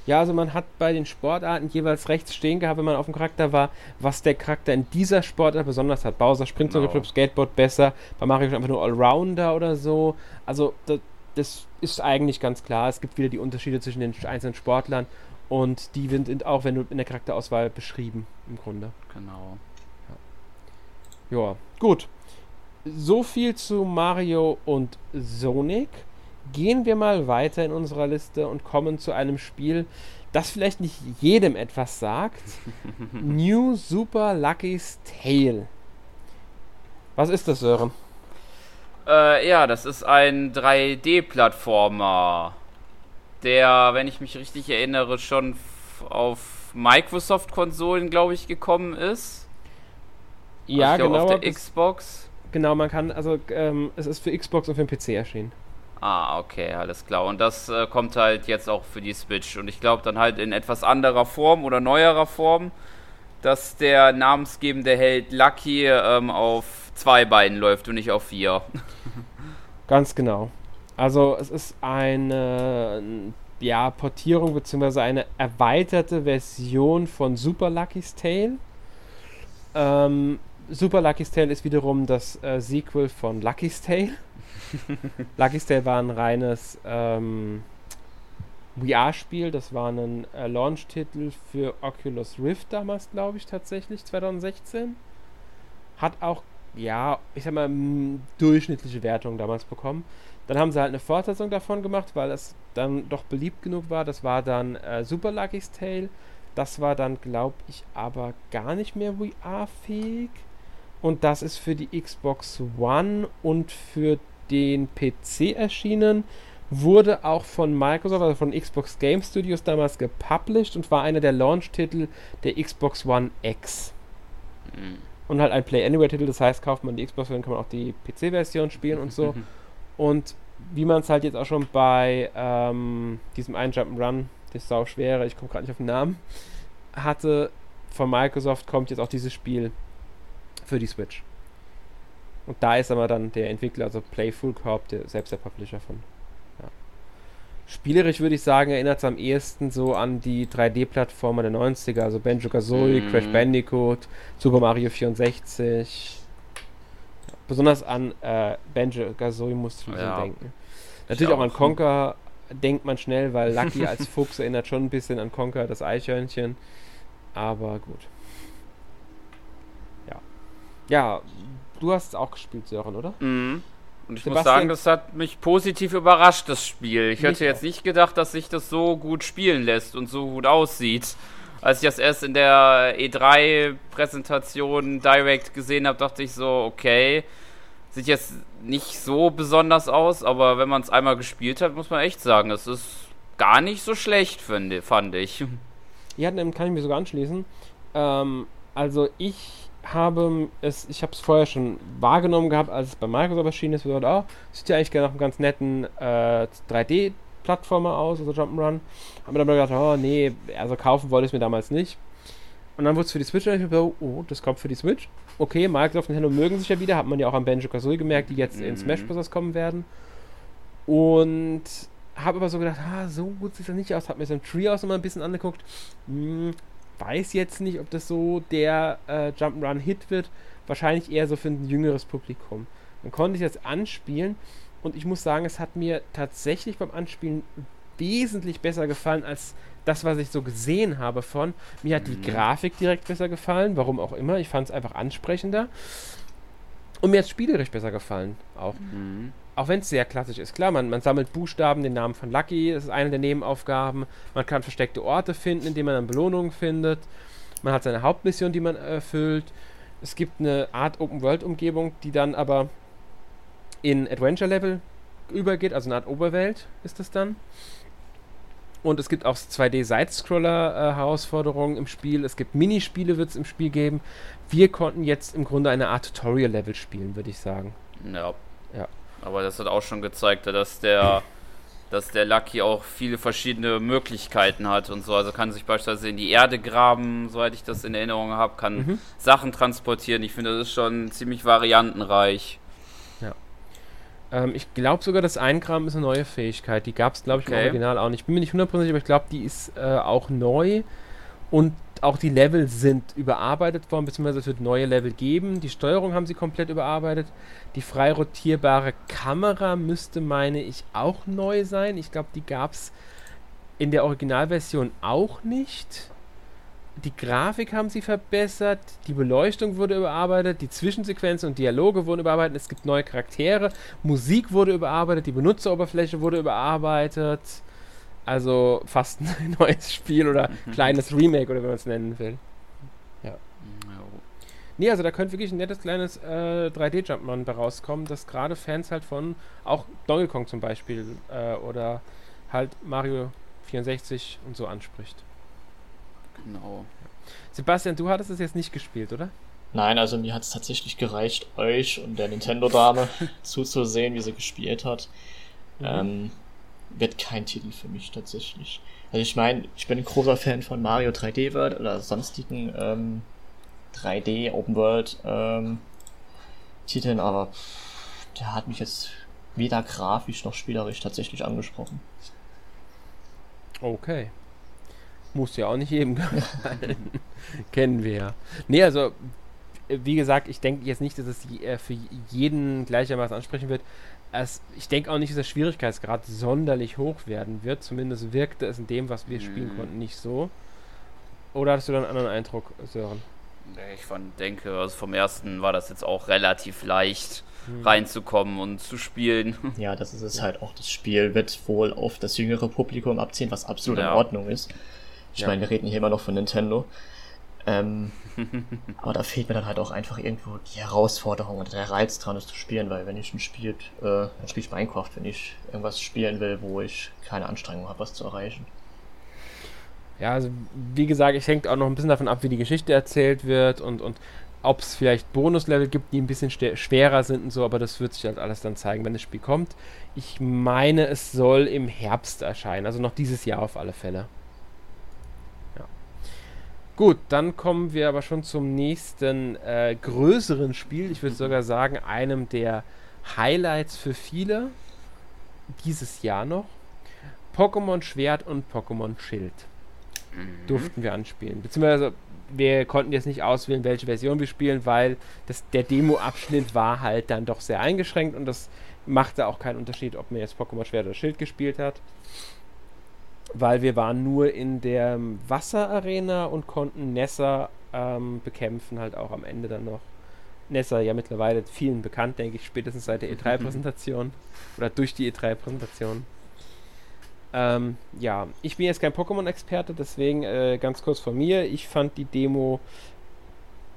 Ja, also man hat bei den Sportarten jeweils rechts stehen gehabt, wenn man auf dem Charakter war, was der Charakter in dieser Sportart besonders hat. Bowser springt genau. zum Skateboard besser, bei Mario einfach nur Allrounder oder so. Also das, das ist eigentlich ganz klar. Es gibt wieder die Unterschiede zwischen den einzelnen Sportlern und die sind auch, wenn du in der Charakterauswahl beschrieben, im Grunde. Genau. Ja, ja gut. So viel zu Mario und Sonic gehen wir mal weiter in unserer Liste und kommen zu einem Spiel, das vielleicht nicht jedem etwas sagt. New Super Lucky's Tale. Was ist das, Sören? Äh, ja, das ist ein 3D-Plattformer, der, wenn ich mich richtig erinnere, schon auf Microsoft-Konsolen, glaube ich, gekommen ist. Ja, also genau. Auf der Xbox. Genau, man kann, also ähm, es ist für Xbox und für den PC erschienen. Ah, okay, alles klar. Und das äh, kommt halt jetzt auch für die Switch. Und ich glaube dann halt in etwas anderer Form oder neuerer Form, dass der namensgebende Held Lucky ähm, auf zwei Beinen läuft und nicht auf vier. Ganz genau. Also es ist eine ja, Portierung bzw. eine erweiterte Version von Super Lucky's Tale. Ähm, Super Lucky's Tale ist wiederum das äh, Sequel von Lucky's Tale. Lucky's Tale war ein reines ähm, VR-Spiel. Das war ein äh, Launch-Titel für Oculus Rift damals, glaube ich, tatsächlich, 2016. Hat auch, ja, ich sag mal, durchschnittliche Wertung damals bekommen. Dann haben sie halt eine Fortsetzung davon gemacht, weil es dann doch beliebt genug war. Das war dann äh, Super Lucky's Tale. Das war dann, glaube ich, aber gar nicht mehr VR-fähig. Und das ist für die Xbox One und für den PC erschienen, wurde auch von Microsoft, also von Xbox Game Studios damals gepublished und war einer der Launch-Titel der Xbox One X. Mhm. Und halt ein Play Anywhere-Titel, das heißt, kauft man die Xbox, dann kann man auch die PC-Version spielen und so. und wie man es halt jetzt auch schon bei ähm, diesem einen Jump'n'Run, das ist sau schwere, ich komme gerade nicht auf den Namen, hatte, von Microsoft kommt jetzt auch dieses Spiel für die Switch. Und da ist aber dann der Entwickler, also Playful Corp, der, selbst der Publisher von. Ja. Spielerisch würde ich sagen, erinnert es am ehesten so an die 3D-Plattformer der 90er, also Banjo Kazooie, mm. Crash Bandicoot, Super Mario 64. Ja, besonders an äh, Banjo Kazooie musst du ja. denken. Natürlich auch, auch an Conker denkt man schnell, weil Lucky als Fuchs erinnert schon ein bisschen an Conker, das Eichhörnchen. Aber gut. Ja. Ja, Du hast es auch gespielt, Sören, oder? Mhm. Und ich Sebastian, muss sagen, das hat mich positiv überrascht, das Spiel. Ich hätte jetzt nicht gedacht, dass sich das so gut spielen lässt und so gut aussieht. als ich das erst in der E3-Präsentation direct gesehen habe, dachte ich so, okay, sieht jetzt nicht so besonders aus, aber wenn man es einmal gespielt hat, muss man echt sagen, es ist gar nicht so schlecht, finde, fand ich. Ja, dann kann ich mir sogar anschließen. Ähm, also ich habe es, ich habe es vorher schon wahrgenommen gehabt, als es bei Microsoft erschienen ist. Wir dachten, oh, sieht ja eigentlich nach einem ganz netten äh, 3D-Plattformer aus, also Jump'n'Run. Haben wir dann gedacht, oh nee, also kaufen wollte ich es mir damals nicht. Und dann wurde es für die Switch und ich habe oh, das kommt für die Switch. Okay, Microsoft und Nintendo mögen sich ja wieder, hat man ja auch am Banjo-Kazooie gemerkt, die jetzt mhm. in Smash Bros. kommen werden. Und habe aber so gedacht, ah, so gut sieht das nicht aus. Habe mir so ein Treehouse nochmal ein bisschen angeguckt. Hm, weiß jetzt nicht, ob das so der äh, Jump'n'Run-Hit wird. Wahrscheinlich eher so für ein jüngeres Publikum. Dann konnte ich das anspielen und ich muss sagen, es hat mir tatsächlich beim Anspielen wesentlich besser gefallen als das, was ich so gesehen habe von. Mir hat die mhm. Grafik direkt besser gefallen, warum auch immer. Ich fand es einfach ansprechender. Und mir hat es spielerisch besser gefallen auch. Mhm auch wenn es sehr klassisch ist. Klar, man, man sammelt Buchstaben, den Namen von Lucky, das ist eine der Nebenaufgaben. Man kann versteckte Orte finden, indem man dann Belohnungen findet. Man hat seine Hauptmission, die man erfüllt. Es gibt eine Art Open-World-Umgebung, die dann aber in Adventure-Level übergeht, also eine Art Oberwelt ist das dann. Und es gibt auch 2D-Side-Scroller-Herausforderungen im Spiel. Es gibt Minispiele, wird es im Spiel geben. Wir konnten jetzt im Grunde eine Art Tutorial-Level spielen, würde ich sagen. Ja. Ja. Aber das hat auch schon gezeigt, dass der, dass der Lucky auch viele verschiedene Möglichkeiten hat und so. Also kann sich beispielsweise in die Erde graben, soweit ich das in Erinnerung habe, kann mhm. Sachen transportieren. Ich finde, das ist schon ziemlich variantenreich. Ja. Ähm, ich glaube sogar, das Eingraben ist eine neue Fähigkeit. Die gab es, glaube ich, okay. im Original auch nicht. Ich bin mir nicht hundertprozentig, aber ich glaube, die ist äh, auch neu. Und auch die Level sind überarbeitet worden, beziehungsweise es wird neue Level geben. Die Steuerung haben sie komplett überarbeitet. Die frei rotierbare Kamera müsste, meine ich, auch neu sein. Ich glaube, die gab es in der Originalversion auch nicht. Die Grafik haben sie verbessert, die Beleuchtung wurde überarbeitet, die Zwischensequenzen und Dialoge wurden überarbeitet, es gibt neue Charaktere, Musik wurde überarbeitet, die Benutzeroberfläche wurde überarbeitet. Also fast ein neues Spiel oder mhm. kleines Remake oder wie man es nennen will. Ja. Nee, also da könnte wirklich ein nettes kleines äh, 3D-Jumpman bei rauskommen, das gerade Fans halt von auch Donkey Kong zum Beispiel äh, oder halt Mario 64 und so anspricht. Genau. Sebastian, du hattest es jetzt nicht gespielt, oder? Nein, also mir hat es tatsächlich gereicht, euch und der Nintendo-Dame zuzusehen, wie sie gespielt hat. Mhm. Ähm, wird kein Titel für mich tatsächlich. Also ich meine, ich bin ein großer Fan von Mario 3D World oder sonstigen ähm, 3D Open World ähm, Titeln, aber der hat mich jetzt weder grafisch noch spielerisch tatsächlich angesprochen. Okay. Muss ja auch nicht jedem gefallen. Kennen wir ja. Nee, also wie gesagt, ich denke jetzt nicht, dass es äh, für jeden gleichermaßen ansprechen wird es, ich denke auch nicht, dass der Schwierigkeitsgrad sonderlich hoch werden wird. Zumindest wirkte es in dem, was wir spielen mhm. konnten, nicht so. Oder hattest du dann einen anderen Eindruck, Sören? Ich fand, denke, also vom ersten war das jetzt auch relativ leicht hm. reinzukommen und zu spielen. Ja, das ist es halt auch. Das Spiel wird wohl auf das jüngere Publikum abziehen, was absolut ja. in Ordnung ist. Ich ja. meine, wir reden hier immer noch von Nintendo. Ähm, aber da fehlt mir dann halt auch einfach irgendwo die Herausforderung oder der Reiz dran, es zu spielen, weil wenn ich ein Spiel, äh, dann spiele ich Minecraft, wenn ich irgendwas spielen will, wo ich keine Anstrengung habe, was zu erreichen. Ja, also wie gesagt, ich hängt auch noch ein bisschen davon ab, wie die Geschichte erzählt wird und, und ob es vielleicht Bonuslevel gibt, die ein bisschen schwerer sind und so, aber das wird sich halt alles dann zeigen, wenn das Spiel kommt. Ich meine, es soll im Herbst erscheinen, also noch dieses Jahr auf alle Fälle. Gut, dann kommen wir aber schon zum nächsten äh, größeren Spiel. Ich würde mhm. sogar sagen, einem der Highlights für viele dieses Jahr noch. Pokémon Schwert und Pokémon Schild mhm. durften wir anspielen. Beziehungsweise wir konnten jetzt nicht auswählen, welche Version wir spielen, weil das, der Demo-Abschnitt war halt dann doch sehr eingeschränkt und das machte auch keinen Unterschied, ob man jetzt Pokémon Schwert oder Schild gespielt hat weil wir waren nur in der Wasserarena und konnten Nessa ähm, bekämpfen, halt auch am Ende dann noch. Nessa ja mittlerweile vielen bekannt, denke ich, spätestens seit der E3-Präsentation oder durch die E3-Präsentation. Ähm, ja, ich bin jetzt kein Pokémon-Experte, deswegen äh, ganz kurz von mir. Ich fand die Demo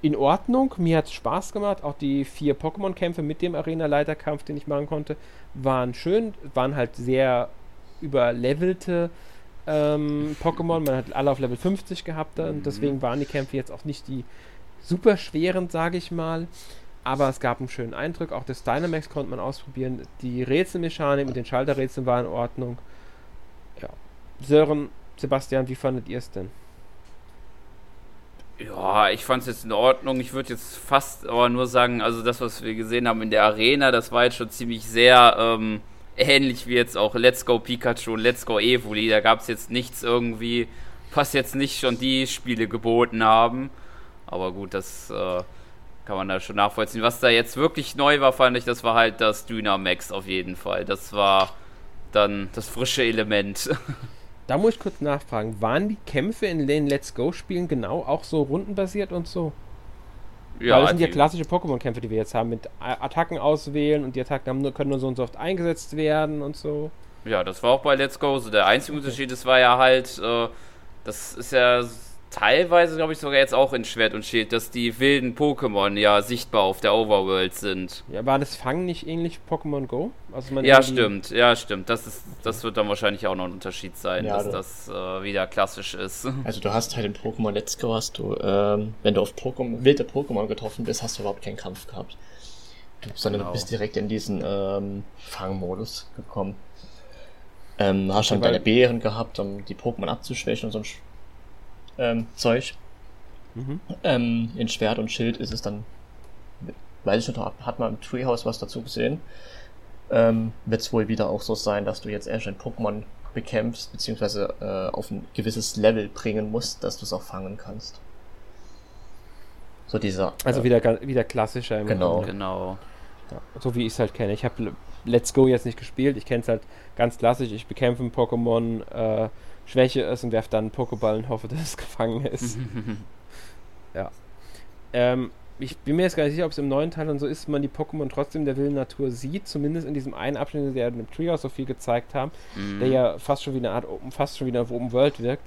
in Ordnung. Mir hat es Spaß gemacht. Auch die vier Pokémon-Kämpfe mit dem Arena-Leiterkampf, den ich machen konnte, waren schön. Waren halt sehr überlevelte ähm, Pokémon. Man hat alle auf Level 50 gehabt und mhm. deswegen waren die Kämpfe jetzt auch nicht die super schweren, sage ich mal. Aber es gab einen schönen Eindruck. Auch das Dynamax konnte man ausprobieren. Die Rätselmechanik mit den Schalterrätseln war in Ordnung. Ja. Sören, Sebastian, wie fandet ihr es denn? Ja, ich fand es jetzt in Ordnung. Ich würde jetzt fast aber nur sagen, also das, was wir gesehen haben in der Arena, das war jetzt schon ziemlich sehr ähm, ähnlich wie jetzt auch Let's Go Pikachu und Let's Go Evoli. Da gab es jetzt nichts irgendwie, was jetzt nicht schon die Spiele geboten haben. Aber gut, das äh, kann man da schon nachvollziehen. Was da jetzt wirklich neu war, fand ich, das war halt das Dynamax auf jeden Fall. Das war dann das frische Element. Da muss ich kurz nachfragen, waren die Kämpfe in den Let's Go-Spielen genau auch so rundenbasiert und so? Ja, Weil das sind ja klassische Pokémon-Kämpfe, die wir jetzt haben, mit Attacken auswählen und die Attacken nur, können nur so und so oft eingesetzt werden und so. Ja, das war auch bei Let's Go so. Der einzige. Unterschied, das war ja halt, äh, das ist ja teilweise, glaube ich, sogar jetzt auch in Schwert und Schild, dass die wilden Pokémon ja sichtbar auf der Overworld sind. Ja, war das Fangen nicht ähnlich Pokémon Go? Also ja, stimmt, ja, stimmt. Das, ist, das wird dann wahrscheinlich auch noch ein Unterschied sein, ja, dass du, das äh, wieder klassisch ist. Also du hast halt in Pokémon Let's Go hast du, ähm, wenn du auf Pokémon, wilde Pokémon getroffen bist, hast du überhaupt keinen Kampf gehabt. Sondern genau. du bist direkt in diesen ähm, Fangmodus gekommen. Ähm, hast dann deine Beeren gehabt, um die Pokémon abzuschwächen und so ein ähm, Zeug. Mhm. Ähm, in Schwert und Schild ist es dann, weiß ich nicht, hat man im Treehouse was dazu gesehen. Ähm, Wird es wohl wieder auch so sein, dass du jetzt erst ein Pokémon bekämpfst, beziehungsweise äh, auf ein gewisses Level bringen musst, dass du es auch fangen kannst. So dieser. Also äh, wieder, wieder klassischer. genau. Grunde. Genau. Ja, so wie ich es halt kenne. Ich habe Let's Go jetzt nicht gespielt. Ich kenne es halt ganz klassisch. Ich bekämpfe ein Pokémon, äh, schwäche es und werfe dann einen Pokéball und hoffe, dass es gefangen ist. ja. Ähm, ich bin mir jetzt gar nicht sicher, ob es im neuen Teil dann so ist, man die Pokémon trotzdem der wilden Natur sieht, zumindest in diesem einen Abschnitt, der im Treehouse so viel gezeigt haben, mhm. der ja fast schon wie eine Art Open, fast schon wieder auf Open World wirkt.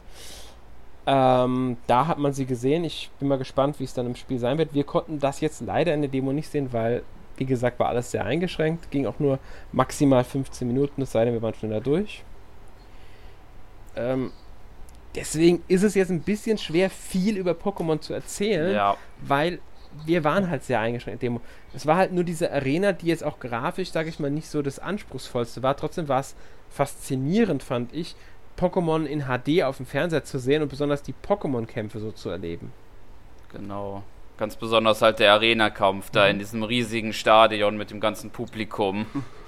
Ähm, da hat man sie gesehen. Ich bin mal gespannt, wie es dann im Spiel sein wird. Wir konnten das jetzt leider in der Demo nicht sehen, weil, wie gesagt, war alles sehr eingeschränkt. Ging auch nur maximal 15 Minuten, es sei denn, wir waren schneller durch. Ähm, deswegen ist es jetzt ein bisschen schwer, viel über Pokémon zu erzählen, ja. weil wir waren halt sehr eingeschränkt Demo. Es war halt nur diese Arena, die jetzt auch grafisch, sage ich mal, nicht so das anspruchsvollste war. Trotzdem war es faszinierend, fand ich, Pokémon in HD auf dem Fernseher zu sehen und besonders die Pokémon-Kämpfe so zu erleben. Genau. Ganz besonders halt der Arena-Kampf mhm. da in diesem riesigen Stadion mit dem ganzen Publikum.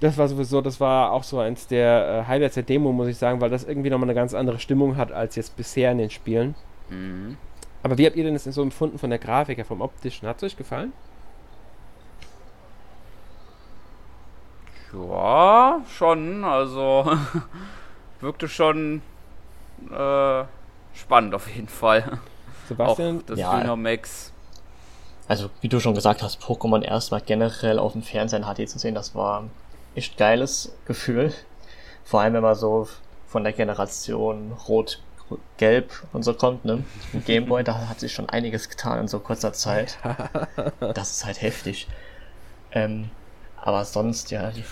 das war sowieso, das war auch so eins der äh, Highlights der Demo, muss ich sagen, weil das irgendwie nochmal eine ganz andere Stimmung hat als jetzt bisher in den Spielen. Mhm. Aber wie habt ihr denn das so empfunden von der Grafik her, vom optischen? Hat es euch gefallen? Ja, schon. Also wirkte schon äh, spannend auf jeden Fall. Sebastian, auch das ja, Dynamax. Also, wie du schon gesagt hast, Pokémon erstmal generell auf dem Fernseher in HD zu sehen, das war echt geiles Gefühl. Vor allem, wenn man so von der Generation Rot, Gelb und so kommt, ne? Mit Gameboy, da hat sich schon einiges getan in so kurzer Zeit. Das ist halt heftig. Ähm, aber sonst, ja, die,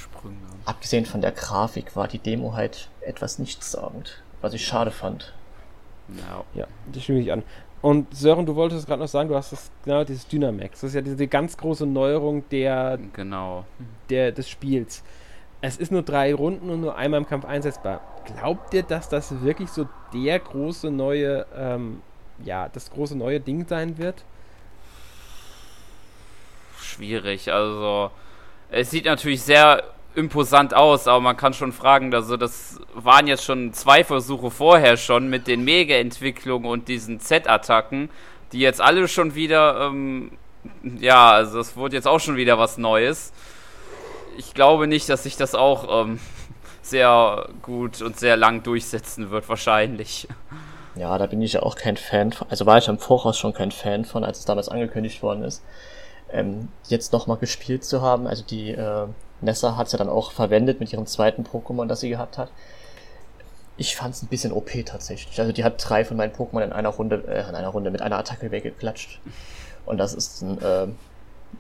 abgesehen von der Grafik war die Demo halt etwas nichtssagend, was ich schade fand. Ja, ja das stimme ich an. Und Sören, du wolltest gerade noch sagen, du hast das, genau, dieses Dynamax. Das ist ja diese ganz große Neuerung der, genau. der, des Spiels. Es ist nur drei Runden und nur einmal im Kampf einsetzbar. Glaubt ihr, dass das wirklich so der große neue, ähm, ja, das große neue Ding sein wird? Schwierig, also es sieht natürlich sehr imposant aus, aber man kann schon fragen, also das waren jetzt schon zwei Versuche vorher schon mit den Mega-Entwicklungen und diesen Z-Attacken, die jetzt alle schon wieder, ähm, ja, also es wurde jetzt auch schon wieder was Neues. Ich glaube nicht, dass sich das auch ähm, sehr gut und sehr lang durchsetzen wird, wahrscheinlich. Ja, da bin ich ja auch kein Fan von, also war ich am Voraus schon kein Fan von, als es damals angekündigt worden ist. Ähm, jetzt nochmal gespielt zu haben, also die äh, Nessa hat es ja dann auch verwendet mit ihrem zweiten Pokémon, das sie gehabt hat. Ich fand es ein bisschen OP tatsächlich. Also die hat drei von meinen Pokémon in einer Runde, äh, in einer Runde mit einer Attacke weggeklatscht. Und das ist ein äh,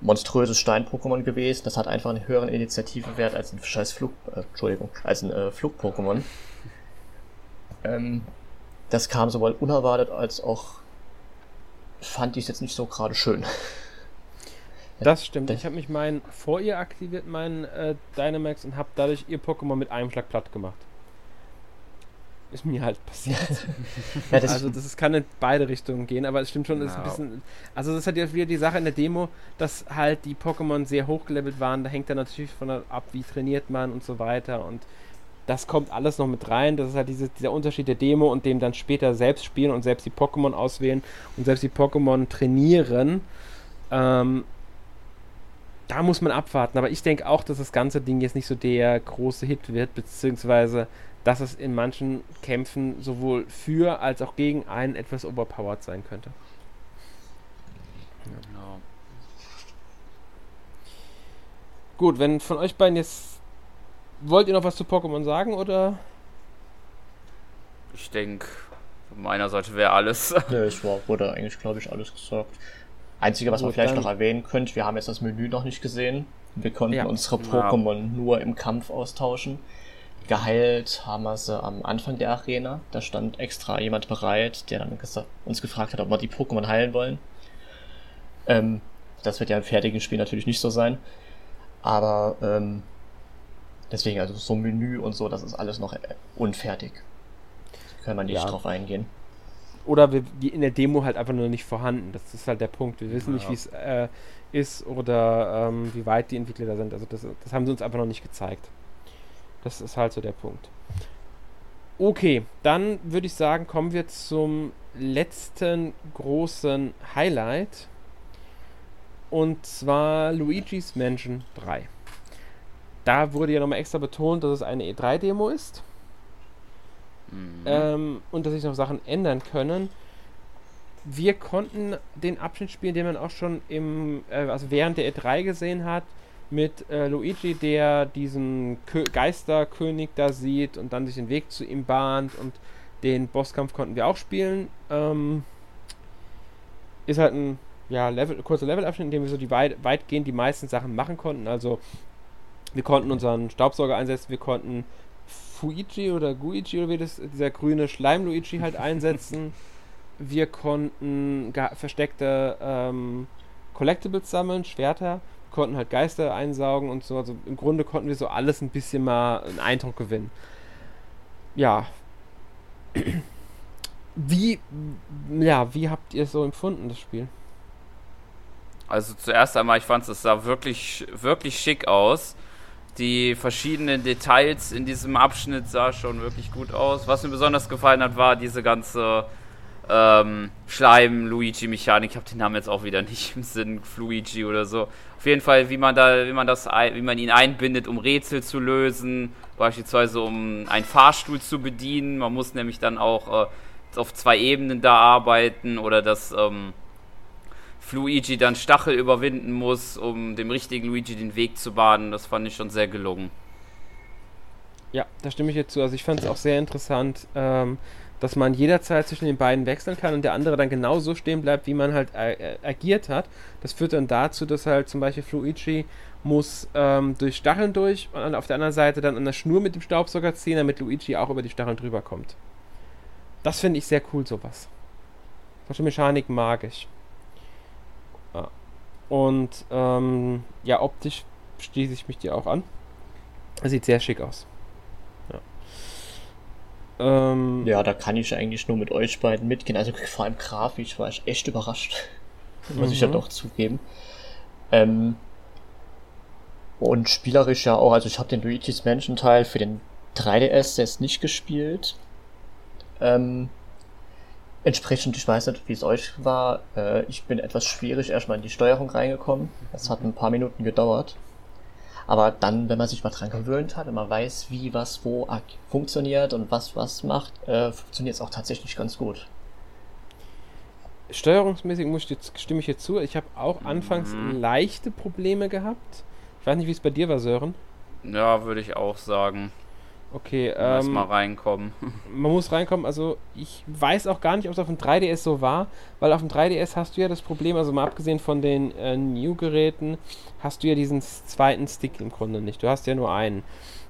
monströses Stein-Pokémon gewesen. Das hat einfach einen höheren Initiativewert als ein scheiß Flug, äh, Entschuldigung, als ein äh, Flug-Pokémon. Ähm, das kam sowohl unerwartet als auch fand ich jetzt nicht so gerade schön. Das stimmt. Ich habe mich mein vor ihr aktiviert, meinen äh, Dynamax, und habe dadurch ihr Pokémon mit einem Schlag platt gemacht. Ist mir halt passiert. ja, das also das ist, kann in beide Richtungen gehen, aber es stimmt schon, ist ein bisschen. Also das hat ja wieder die Sache in der Demo, dass halt die Pokémon sehr hochgelevelt waren. Da hängt dann natürlich von ab, wie trainiert man und so weiter. Und das kommt alles noch mit rein. Das ist halt diese, dieser Unterschied der Demo und dem dann später selbst spielen und selbst die Pokémon auswählen und selbst die Pokémon trainieren. Ähm, da muss man abwarten. Aber ich denke auch, dass das ganze Ding jetzt nicht so der große Hit wird, beziehungsweise dass es in manchen Kämpfen sowohl für als auch gegen einen etwas overpowered sein könnte. Genau. Gut, wenn von euch beiden jetzt. Wollt ihr noch was zu Pokémon sagen oder? Ich denke, von meiner Seite wäre alles. Ja, ich war, wurde eigentlich, glaube ich, alles gesagt. Einzige, was Gut, man vielleicht noch erwähnen könnte, wir haben jetzt das Menü noch nicht gesehen. Wir konnten ja. unsere Pokémon ja. nur im Kampf austauschen. Geheilt haben wir sie am Anfang der Arena. Da stand extra jemand bereit, der dann uns gefragt hat, ob wir die Pokémon heilen wollen. Ähm, das wird ja im fertigen Spiel natürlich nicht so sein. Aber ähm, deswegen, also so Menü und so, das ist alles noch unfertig. Da können wir nicht ja. drauf eingehen oder wir, die in der Demo halt einfach nur nicht vorhanden. Das ist halt der Punkt. Wir wissen ja. nicht, wie es äh, ist oder ähm, wie weit die Entwickler da sind. Also das, das haben sie uns einfach noch nicht gezeigt. Das ist halt so der Punkt. Okay, dann würde ich sagen, kommen wir zum letzten großen Highlight. Und zwar Luigi's Mansion 3. Da wurde ja nochmal extra betont, dass es eine E3-Demo ist. Mhm. Ähm, und dass sich noch Sachen ändern können. Wir konnten den Abschnitt spielen, den man auch schon im, äh, also während der E3 gesehen hat, mit äh, Luigi, der diesen Kö Geisterkönig da sieht und dann sich den Weg zu ihm bahnt und den Bosskampf konnten wir auch spielen. Ähm, ist halt ein ja, Level, kurzer Levelabschnitt, in dem wir so die weit, weitgehend die meisten Sachen machen konnten. Also wir konnten unseren Staubsauger einsetzen, wir konnten Fuichi oder Guichi oder wie das, dieser grüne Schleim-Luigi halt einsetzen. Wir konnten versteckte ähm, Collectibles sammeln, Schwerter, konnten halt Geister einsaugen und so. Also im Grunde konnten wir so alles ein bisschen mal einen Eindruck gewinnen. Ja. Wie, ja, wie habt ihr es so empfunden, das Spiel? Also zuerst einmal, ich fand es sah wirklich, wirklich schick aus die verschiedenen Details in diesem Abschnitt sah schon wirklich gut aus. Was mir besonders gefallen hat, war diese ganze ähm, Schleim-Luigi-Mechanik. Ich habe den Namen jetzt auch wieder nicht im Sinn, Fluigi oder so. Auf jeden Fall, wie man da, wie man das, wie man ihn einbindet, um Rätsel zu lösen, beispielsweise um einen Fahrstuhl zu bedienen. Man muss nämlich dann auch äh, auf zwei Ebenen da arbeiten oder das ähm, Luigi dann Stachel überwinden muss, um dem richtigen Luigi den Weg zu bahnen. Das fand ich schon sehr gelungen. Ja, da stimme ich jetzt zu. Also ich fand es auch sehr interessant, ähm, dass man jederzeit zwischen den beiden wechseln kann und der andere dann genauso stehen bleibt, wie man halt äh, agiert hat. Das führt dann dazu, dass halt zum Beispiel Luigi muss ähm, durch Stacheln durch und auf der anderen Seite dann an der Schnur mit dem Staubsauger ziehen, damit Luigi auch über die Stacheln drüber kommt. Das finde ich sehr cool, sowas. Solche Mechanik mag ich. Und ähm, ja, optisch schließe ich mich dir auch an. Sieht sehr schick aus. Ja. Ähm, ja, da kann ich eigentlich nur mit euch beiden mitgehen. Also vor allem grafisch war ich echt überrascht. Muss mhm. ich ja mhm. doch zugeben. Ähm, und spielerisch ja auch. Also ich habe den Luigi's Mansion Teil für den 3DS jetzt nicht gespielt. Ähm, Entsprechend, ich weiß nicht, wie es euch war. Äh, ich bin etwas schwierig erstmal in die Steuerung reingekommen. Das hat ein paar Minuten gedauert. Aber dann, wenn man sich mal dran gewöhnt hat und man weiß, wie was wo funktioniert und was was macht, äh, funktioniert es auch tatsächlich ganz gut. Steuerungsmäßig muss ich jetzt, stimme ich jetzt zu. Ich habe auch anfangs mhm. leichte Probleme gehabt. Ich weiß nicht, wie es bei dir war, Sören. Ja, würde ich auch sagen. Okay, ähm, mal reinkommen. man muss reinkommen. Also ich weiß auch gar nicht, ob es auf dem 3DS so war, weil auf dem 3DS hast du ja das Problem, also mal abgesehen von den äh, New-Geräten, hast du ja diesen zweiten Stick im Grunde nicht. Du hast ja nur einen.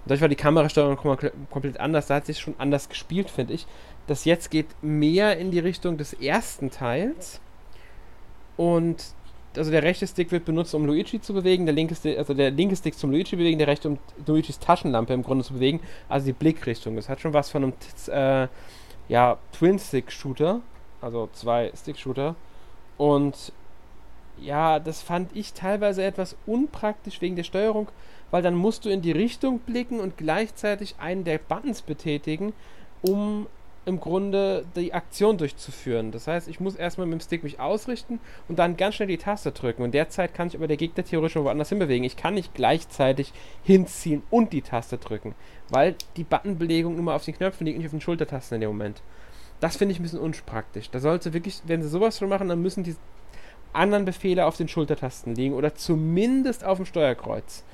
Dadurch war die Kamerasteuerung kom komplett anders. Da hat sich schon anders gespielt, finde ich. Das jetzt geht mehr in die Richtung des ersten Teils. Und also der rechte Stick wird benutzt, um Luigi zu bewegen, der linke Stick, also der linke Stick zum Luigi bewegen, der rechte um Luigis Taschenlampe im Grunde zu bewegen, also die Blickrichtung. Das hat schon was von einem äh, ja, Twin-Stick-Shooter, also zwei Stick-Shooter. Und ja, das fand ich teilweise etwas unpraktisch wegen der Steuerung, weil dann musst du in die Richtung blicken und gleichzeitig einen der Buttons betätigen, um im Grunde die Aktion durchzuführen. Das heißt, ich muss erstmal mit dem Stick mich ausrichten und dann ganz schnell die Taste drücken. Und derzeit kann ich aber der Gegner theoretisch schon woanders hinbewegen. Ich kann nicht gleichzeitig hinziehen und die Taste drücken, weil die Buttonbelegung immer auf den Knöpfen liegt und nicht auf den Schultertasten in dem Moment. Das finde ich ein bisschen unpraktisch. Da sollte wirklich, wenn sie sowas schon machen, dann müssen die anderen Befehle auf den Schultertasten liegen oder zumindest auf dem Steuerkreuz.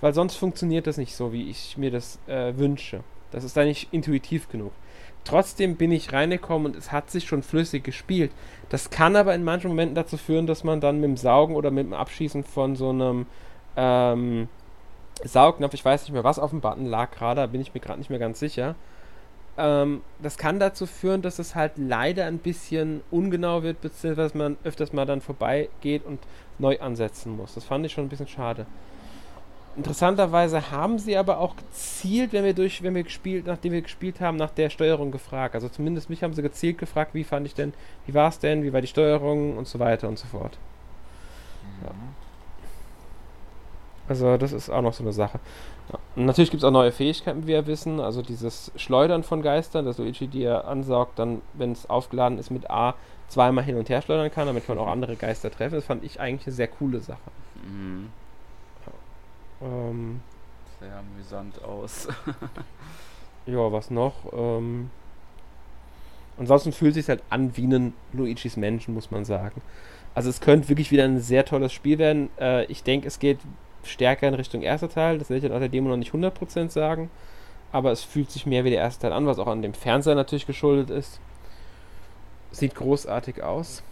Weil sonst funktioniert das nicht so, wie ich mir das äh, wünsche. Das ist da nicht intuitiv genug. Trotzdem bin ich reingekommen und es hat sich schon flüssig gespielt. Das kann aber in manchen Momenten dazu führen, dass man dann mit dem Saugen oder mit dem Abschießen von so einem ähm, Saugnapf, ich weiß nicht mehr, was auf dem Button lag gerade, da bin ich mir gerade nicht mehr ganz sicher. Ähm, das kann dazu führen, dass es halt leider ein bisschen ungenau wird, beziehungsweise man öfters mal dann vorbeigeht und neu ansetzen muss. Das fand ich schon ein bisschen schade. Interessanterweise haben sie aber auch gezielt, wenn wir durch, wenn wir gespielt, nachdem wir gespielt haben, nach der Steuerung gefragt. Also zumindest mich haben sie gezielt gefragt, wie fand ich denn, wie war es denn, wie war die Steuerung und so weiter und so fort. Ja. Also das ist auch noch so eine Sache. Natürlich gibt es auch neue Fähigkeiten, wie wir wissen. Also dieses Schleudern von Geistern, dass Luigi die er ansaugt, dann, wenn es aufgeladen ist mit A, zweimal hin und her schleudern kann, damit man auch andere Geister treffen. Das fand ich eigentlich eine sehr coole Sache. Mhm. Ähm, Sehr amüsant aus. ja, was noch? Ähm, ansonsten fühlt es sich halt an wie ein Luigi's Menschen, muss man sagen. Also es könnte wirklich wieder ein sehr tolles Spiel werden. Äh, ich denke, es geht stärker in Richtung erster Teil. Das werde ich dann auch der Demo noch nicht 100% sagen. Aber es fühlt sich mehr wie der erste Teil an, was auch an dem Fernseher natürlich geschuldet ist. Sieht großartig aus.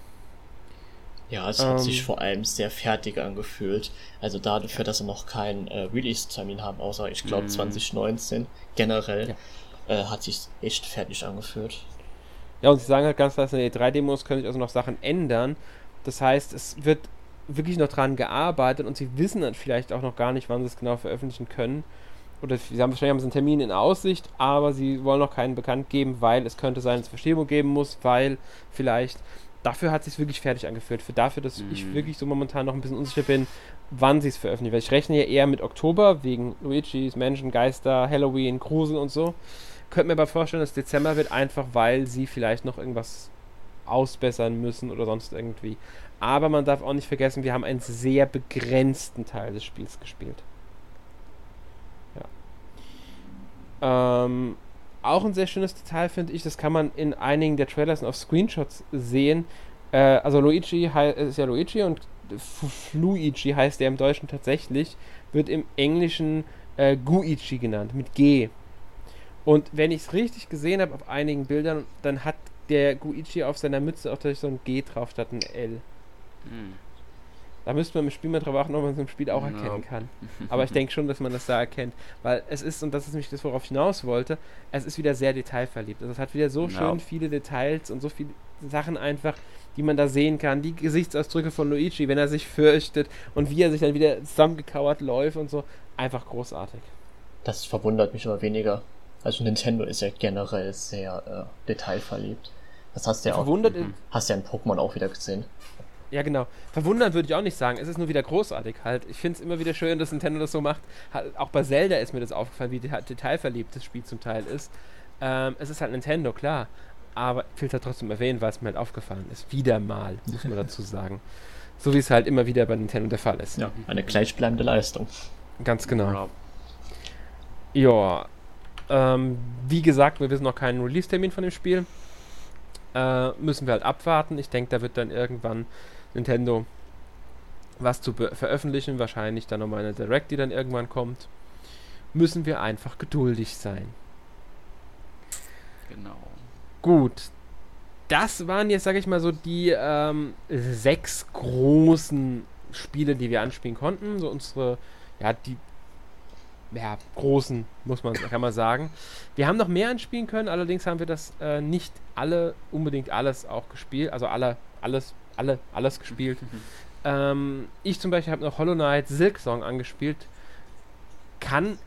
Ja, es hat sich ähm. vor allem sehr fertig angefühlt. Also dafür, dass wir noch keinen äh, Release-Termin haben, außer ich glaube mm. 2019 generell, ja. äh, hat sich echt fertig angefühlt. Ja, und sie sagen halt ganz klar, in den E3-Demos können sich also noch Sachen ändern. Das heißt, es wird wirklich noch dran gearbeitet und sie wissen dann vielleicht auch noch gar nicht, wann sie es genau veröffentlichen können. Oder sie haben wahrscheinlich haben sie einen Termin in Aussicht, aber sie wollen noch keinen bekannt geben, weil es könnte sein, dass es Verschiebung geben muss, weil vielleicht dafür hat es sich wirklich fertig angefühlt. Für dafür, dass mhm. ich wirklich so momentan noch ein bisschen unsicher bin, wann sie es veröffentlichen. Weil ich rechne ja eher mit Oktober, wegen Luigi's, Menschen, Geister, Halloween, Grusel und so. Könnte mir aber vorstellen, dass Dezember wird, einfach weil sie vielleicht noch irgendwas ausbessern müssen oder sonst irgendwie. Aber man darf auch nicht vergessen, wir haben einen sehr begrenzten Teil des Spiels gespielt. Ja. Ähm, auch ein sehr schönes Detail finde ich, das kann man in einigen der Trailers und auf Screenshots sehen. Äh, also Luigi ist ja Luigi und Fluigi heißt der im Deutschen tatsächlich, wird im Englischen äh, Guichi genannt, mit G. Und wenn ich es richtig gesehen habe auf einigen Bildern, dann hat der Guichi auf seiner Mütze auch so ein G drauf statt ein L. Hm. Da müsste man im Spiel mal drauf achten, ob man es im Spiel auch erkennen no. kann. Aber ich denke schon, dass man das da erkennt. Weil es ist, und das ist nämlich das, worauf ich hinaus wollte, es ist wieder sehr detailverliebt. Also es hat wieder so no. schön viele Details und so viele Sachen einfach, die man da sehen kann. Die Gesichtsausdrücke von Luigi, wenn er sich fürchtet und wie er sich dann wieder zusammengekauert läuft und so. Einfach großartig. Das verwundert mich aber weniger. Also Nintendo ist ja generell sehr äh, detailverliebt. Das hast du ja auch. Verwundert hast ja in Pokémon auch wieder gesehen. Ja, genau. Verwundern würde ich auch nicht sagen. Es ist nur wieder großartig halt. Ich finde es immer wieder schön, dass Nintendo das so macht. Auch bei Zelda ist mir das aufgefallen, wie detailverliebt das Spiel zum Teil ist. Ähm, es ist halt Nintendo, klar. Aber ich will es halt trotzdem erwähnen, weil es mir halt aufgefallen ist. Wieder mal, muss man dazu sagen. So wie es halt immer wieder bei Nintendo der Fall ist. Ja, eine gleichbleibende Leistung. Ganz genau. Ja. Ähm, wie gesagt, wir wissen noch keinen Release-Termin von dem Spiel. Äh, müssen wir halt abwarten. Ich denke, da wird dann irgendwann Nintendo was zu veröffentlichen. Wahrscheinlich dann nochmal eine Direct, die dann irgendwann kommt. müssen wir einfach geduldig sein. Genau. Gut. Das waren jetzt, sage ich mal, so die ähm, sechs großen Spiele, die wir anspielen konnten. So unsere, ja, die ja, großen, muss man, kann man sagen. Wir haben noch mehr anspielen können, allerdings haben wir das äh, nicht alle, unbedingt alles auch gespielt, also alle, alles, alle, alles gespielt. ähm, ich zum Beispiel habe noch Hollow Knight Silk Song angespielt. Kann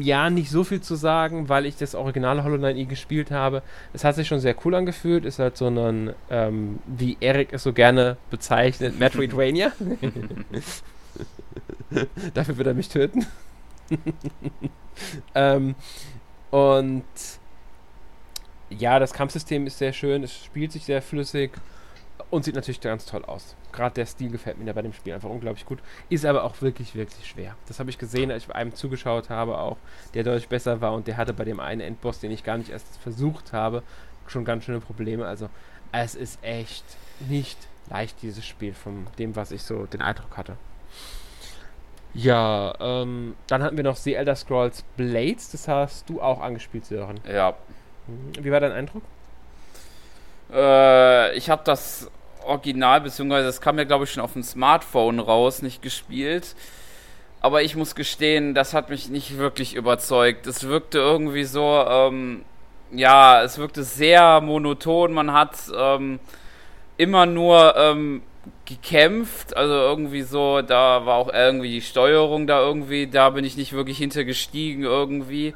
ja nicht so viel zu sagen, weil ich das originale Hollow Knight nie gespielt habe. Es hat sich schon sehr cool angefühlt, ist halt so ein, ähm, wie Eric es so gerne bezeichnet, Metroidvania. Dafür wird er mich töten. ähm, und ja, das Kampfsystem ist sehr schön, es spielt sich sehr flüssig und sieht natürlich ganz toll aus. Gerade der Stil gefällt mir bei dem Spiel einfach unglaublich gut. Ist aber auch wirklich, wirklich schwer. Das habe ich gesehen, als ich einem zugeschaut habe, auch der deutlich besser war und der hatte bei dem einen Endboss, den ich gar nicht erst versucht habe, schon ganz schöne Probleme. Also es ist echt nicht leicht, dieses Spiel, von dem, was ich so den Eindruck hatte. Ja, ähm, dann hatten wir noch The Elder Scrolls Blades, das hast du auch angespielt, Sören. Ja. Mhm. Wie war dein Eindruck? Äh, ich habe das Original, beziehungsweise das kam ja, glaube ich, schon auf dem Smartphone raus, nicht gespielt. Aber ich muss gestehen, das hat mich nicht wirklich überzeugt. Es wirkte irgendwie so, ähm, ja, es wirkte sehr monoton. Man hat ähm, immer nur ähm, gekämpft, also irgendwie so, da war auch irgendwie die Steuerung da irgendwie, da bin ich nicht wirklich hintergestiegen irgendwie.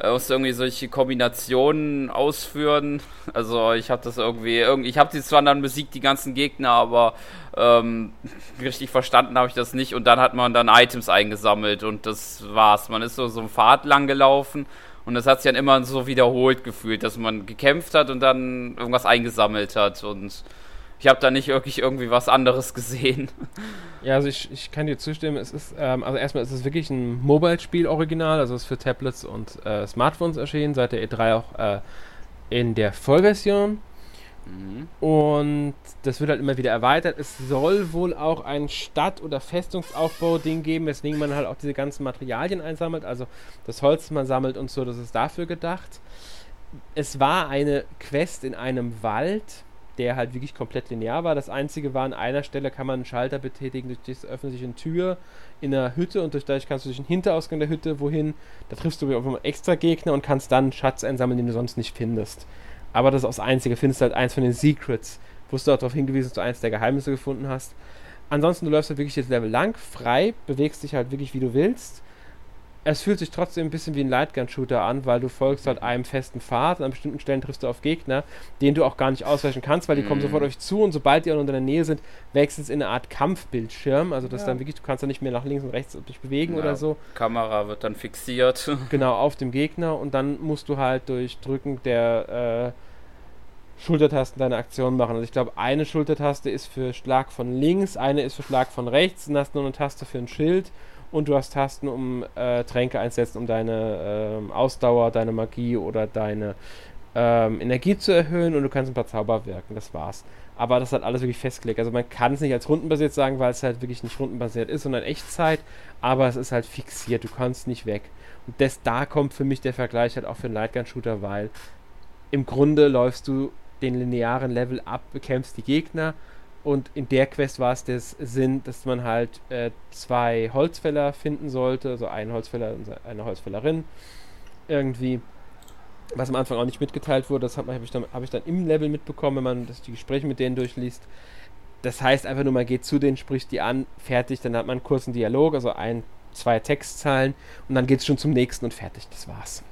Äh, musste irgendwie solche Kombinationen ausführen. Also ich habe das irgendwie, ich habe die zwar dann besiegt, die ganzen Gegner, aber ähm, richtig verstanden habe ich das nicht. Und dann hat man dann Items eingesammelt und das war's. Man ist so so einen Pfad lang gelaufen und das hat sich dann immer so wiederholt gefühlt, dass man gekämpft hat und dann irgendwas eingesammelt hat und ich habe da nicht wirklich irgendwie was anderes gesehen. Ja, also ich, ich kann dir zustimmen, es ist, ähm, also erstmal ist es wirklich ein Mobile-Spiel-Original, also es ist für Tablets und äh, Smartphones erschienen, seit der E3 auch äh, in der Vollversion. Mhm. Und das wird halt immer wieder erweitert. Es soll wohl auch ein Stadt- oder Festungsaufbau-Ding geben, weswegen man halt auch diese ganzen Materialien einsammelt, also das Holz, das man sammelt und so, das ist dafür gedacht. Es war eine Quest in einem Wald, der halt wirklich komplett linear war. Das einzige war, an einer Stelle kann man einen Schalter betätigen, durch die öffnet sich eine Tür in einer Hütte und durch dadurch kannst du durch den Hinterausgang der Hütte wohin. Da triffst du auf einmal extra Gegner und kannst dann einen Schatz einsammeln, den du sonst nicht findest. Aber das ist auch das Einzige. Findest du halt eins von den Secrets. Wusstest du auch darauf hingewiesen, dass du eins der Geheimnisse gefunden hast. Ansonsten, du läufst halt wirklich das Level lang, frei, bewegst dich halt wirklich wie du willst es fühlt sich trotzdem ein bisschen wie ein Lightgun-Shooter an, weil du folgst halt einem festen Pfad und an bestimmten Stellen triffst du auf Gegner, denen du auch gar nicht ausweichen kannst, weil die mm. kommen mhm. sofort auf euch zu und sobald die auch in der Nähe sind, wechselt es in eine Art Kampfbildschirm, also das ja. dann wirklich, du kannst dann nicht mehr nach links und rechts dich bewegen ja, oder so. Kamera wird dann fixiert. Genau, auf dem Gegner und dann musst du halt durch Drücken der äh, Schultertasten deine Aktion machen. Also ich glaube, eine Schultertaste ist für Schlag von links, eine ist für Schlag von rechts, dann hast du noch eine Taste für ein Schild und du hast Tasten, um äh, Tränke einzusetzen, um deine äh, Ausdauer, deine Magie oder deine ähm, Energie zu erhöhen und du kannst ein paar Zauber wirken. Das war's. Aber das hat alles wirklich festgelegt. Also man kann es nicht als rundenbasiert sagen, weil es halt wirklich nicht rundenbasiert ist, sondern Echtzeit, aber es ist halt fixiert. Du kannst nicht weg. Und das, da kommt für mich der Vergleich halt auch für einen Lightgun-Shooter, weil im Grunde läufst du den linearen Level ab, bekämpfst die Gegner und in der Quest war es der Sinn, dass man halt äh, zwei Holzfäller finden sollte, also einen Holzfäller und eine Holzfällerin irgendwie. Was am Anfang auch nicht mitgeteilt wurde, das habe hab ich, dann, hab ich dann im Level mitbekommen, wenn man das, die Gespräche mit denen durchliest. Das heißt einfach nur, man geht zu denen, spricht die an, fertig, dann hat man einen kurzen Dialog, also ein, zwei Textzahlen und dann geht es schon zum nächsten und fertig, das war's.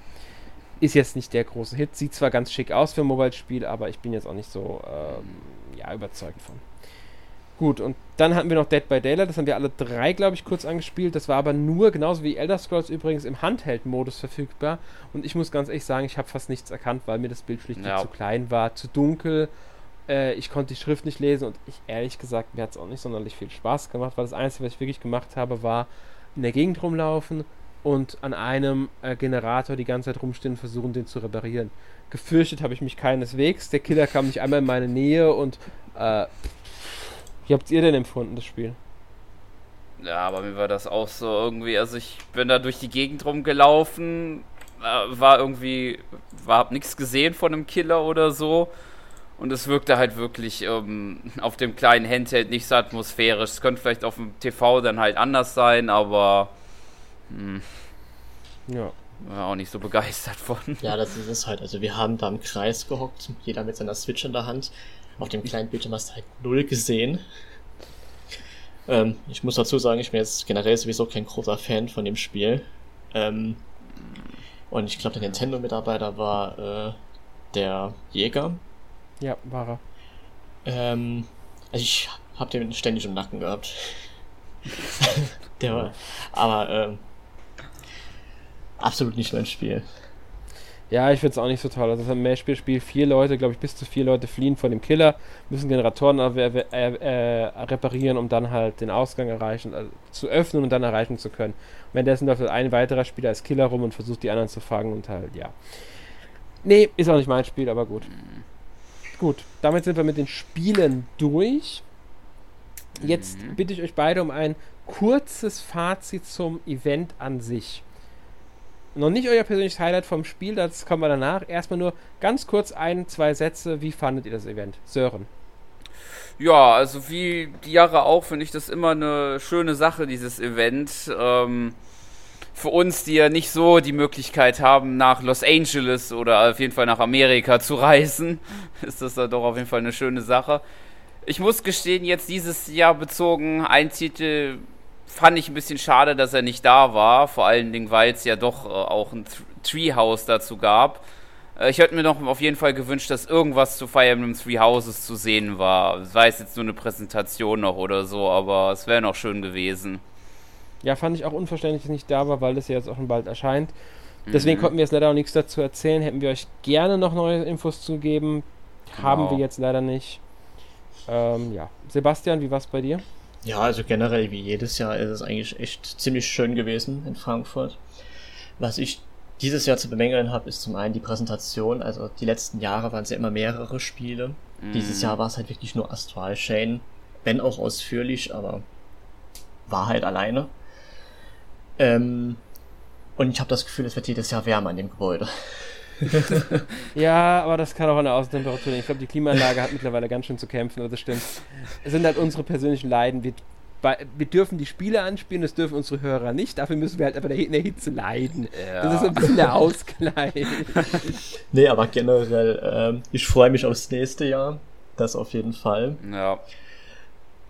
Ist jetzt nicht der große Hit, sieht zwar ganz schick aus für ein Mobile-Spiel, aber ich bin jetzt auch nicht so ähm, ja, überzeugt von. Gut, und dann hatten wir noch Dead by Daylight, das haben wir alle drei, glaube ich, kurz angespielt. Das war aber nur, genauso wie Elder Scrolls übrigens, im Handheld-Modus verfügbar. Und ich muss ganz ehrlich sagen, ich habe fast nichts erkannt, weil mir das Bild schlicht ja. zu klein war, zu dunkel. Äh, ich konnte die Schrift nicht lesen und ich, ehrlich gesagt, mir hat es auch nicht sonderlich viel Spaß gemacht, weil das Einzige, was ich wirklich gemacht habe, war in der Gegend rumlaufen und an einem äh, Generator die ganze Zeit rumstehen und versuchen, den zu reparieren. Gefürchtet habe ich mich keineswegs. Der Killer kam nicht einmal in meine Nähe und äh, wie habt ihr denn empfunden, das Spiel? Ja, aber mir war das auch so irgendwie, also ich bin da durch die Gegend rumgelaufen, äh, war irgendwie, war, hab nichts gesehen von einem Killer oder so. Und es wirkte halt wirklich ähm, auf dem kleinen Handheld nicht so atmosphärisch. Es könnte vielleicht auf dem TV dann halt anders sein, aber hm, Ja. war auch nicht so begeistert von. Ja, das ist es halt. Also wir haben da im Kreis gehockt, jeder mit seiner Switch in der Hand. Auf dem kleinen Bildschirm hast du halt null gesehen. Ähm, ich muss dazu sagen, ich bin jetzt generell sowieso kein großer Fan von dem Spiel. Ähm, und ich glaube, der Nintendo-Mitarbeiter war äh, der Jäger. Ja, war er. Ähm, also ich hab den ständig im Nacken gehabt. der war, aber ähm, absolut nicht mein Spiel. Ja, ich finde es auch nicht so toll. Also im Mehrspielspiel vier Leute, glaube ich, bis zu vier Leute fliehen vor dem Killer, müssen Generatoren äh, äh, äh, reparieren, um dann halt den Ausgang erreichen, also zu öffnen und dann erreichen zu können. Und währenddessen läuft halt ein weiterer Spieler als Killer rum und versucht die anderen zu fangen und halt, ja. Nee, ist auch nicht mein Spiel, aber gut. Gut, damit sind wir mit den Spielen durch. Jetzt Mhm. bitte ich euch beide um ein kurzes Fazit zum Event an sich. Noch nicht euer persönliches Highlight vom Spiel, das kommen wir danach. Erstmal nur ganz kurz ein, zwei Sätze. Wie fandet ihr das Event? Sören. Ja, also wie die Jahre auch, finde ich das immer eine schöne Sache, dieses Event. Ähm, für uns, die ja nicht so die Möglichkeit haben, nach Los Angeles oder auf jeden Fall nach Amerika zu reisen, ist das dann doch auf jeden Fall eine schöne Sache. Ich muss gestehen, jetzt dieses Jahr bezogen, ein Titel fand ich ein bisschen schade, dass er nicht da war. Vor allen Dingen, weil es ja doch äh, auch ein Treehouse dazu gab. Äh, Ich hätte mir noch auf jeden Fall gewünscht, dass irgendwas zu Fire Emblem Three Houses zu sehen war. Sei es jetzt nur eine Präsentation noch oder so, aber es wäre noch schön gewesen. Ja, fand ich auch unverständlich, dass es nicht da war, weil es ja jetzt auch schon bald erscheint. Deswegen Mhm. konnten wir jetzt leider auch nichts dazu erzählen. Hätten wir euch gerne noch neue Infos zu geben. Haben Genau. wir jetzt leider nicht. Ähm, ja. Sebastian, wie war es bei dir? Ja, also generell wie jedes Jahr ist es eigentlich echt ziemlich schön gewesen in Frankfurt. Was ich dieses Jahr zu bemängeln habe, ist zum einen die Präsentation. Also die letzten Jahre waren es ja immer mehrere Spiele. Dieses Mhm. Jahr war es halt wirklich nur Astral Chain. Wenn auch ausführlich, aber war halt alleine. Ähm, und ich habe das Gefühl, es wird jedes Jahr wärmer in dem Gebäude. Ja, aber das kann auch an der Außentemperatur liegen. Ich glaube, die Klimaanlage hat mittlerweile ganz schön zu kämpfen, aber das stimmt. Es sind halt unsere persönlichen Leiden. Wir, bei, wir dürfen die Spiele anspielen, das dürfen unsere Hörer nicht. Dafür müssen wir halt einfach in der Hitze leiden. Das ist ein bisschen der Ausgleich. Nee, aber generell, ähm, ich freue mich aufs nächste Jahr. Das auf jeden Fall. Ja.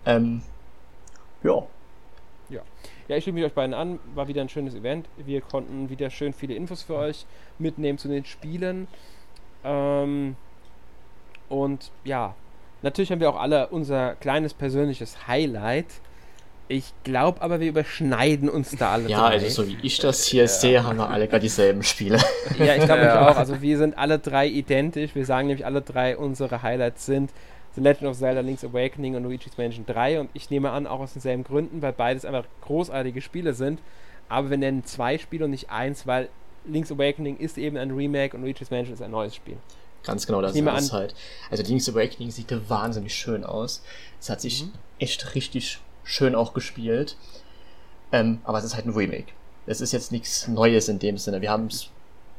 Ähm, ja. Ja, ich schließe mich euch beiden an. War wieder ein schönes Event. Wir konnten wieder schön viele Infos für euch mitnehmen zu den Spielen. Ähm, und ja, natürlich haben wir auch alle unser kleines persönliches Highlight. Ich glaube aber, wir überschneiden uns da alle. Ja, drei. also so wie ich das hier sehe, haben wir alle gerade dieselben Spiele. Ja, ich glaube Ja. ich auch. Also wir sind alle drei identisch. Wir sagen nämlich alle drei, unsere Highlights sind The Legend of Zelda Link's Awakening und Luigi's Mansion 3 und ich nehme an, auch aus denselben Gründen, weil beides einfach großartige Spiele sind. Aber wir nennen zwei Spiele und nicht eins, weil Link's Awakening ist eben ein Remake und Luigi's Mansion ist ein neues Spiel. Ganz genau, das ist es an- halt. Also Link's Awakening sieht wahnsinnig schön aus. Es hat sich Mhm. echt richtig schön auch gespielt. Ähm, aber es ist halt ein Remake. Es ist jetzt nichts Neues in dem Sinne. Wir haben es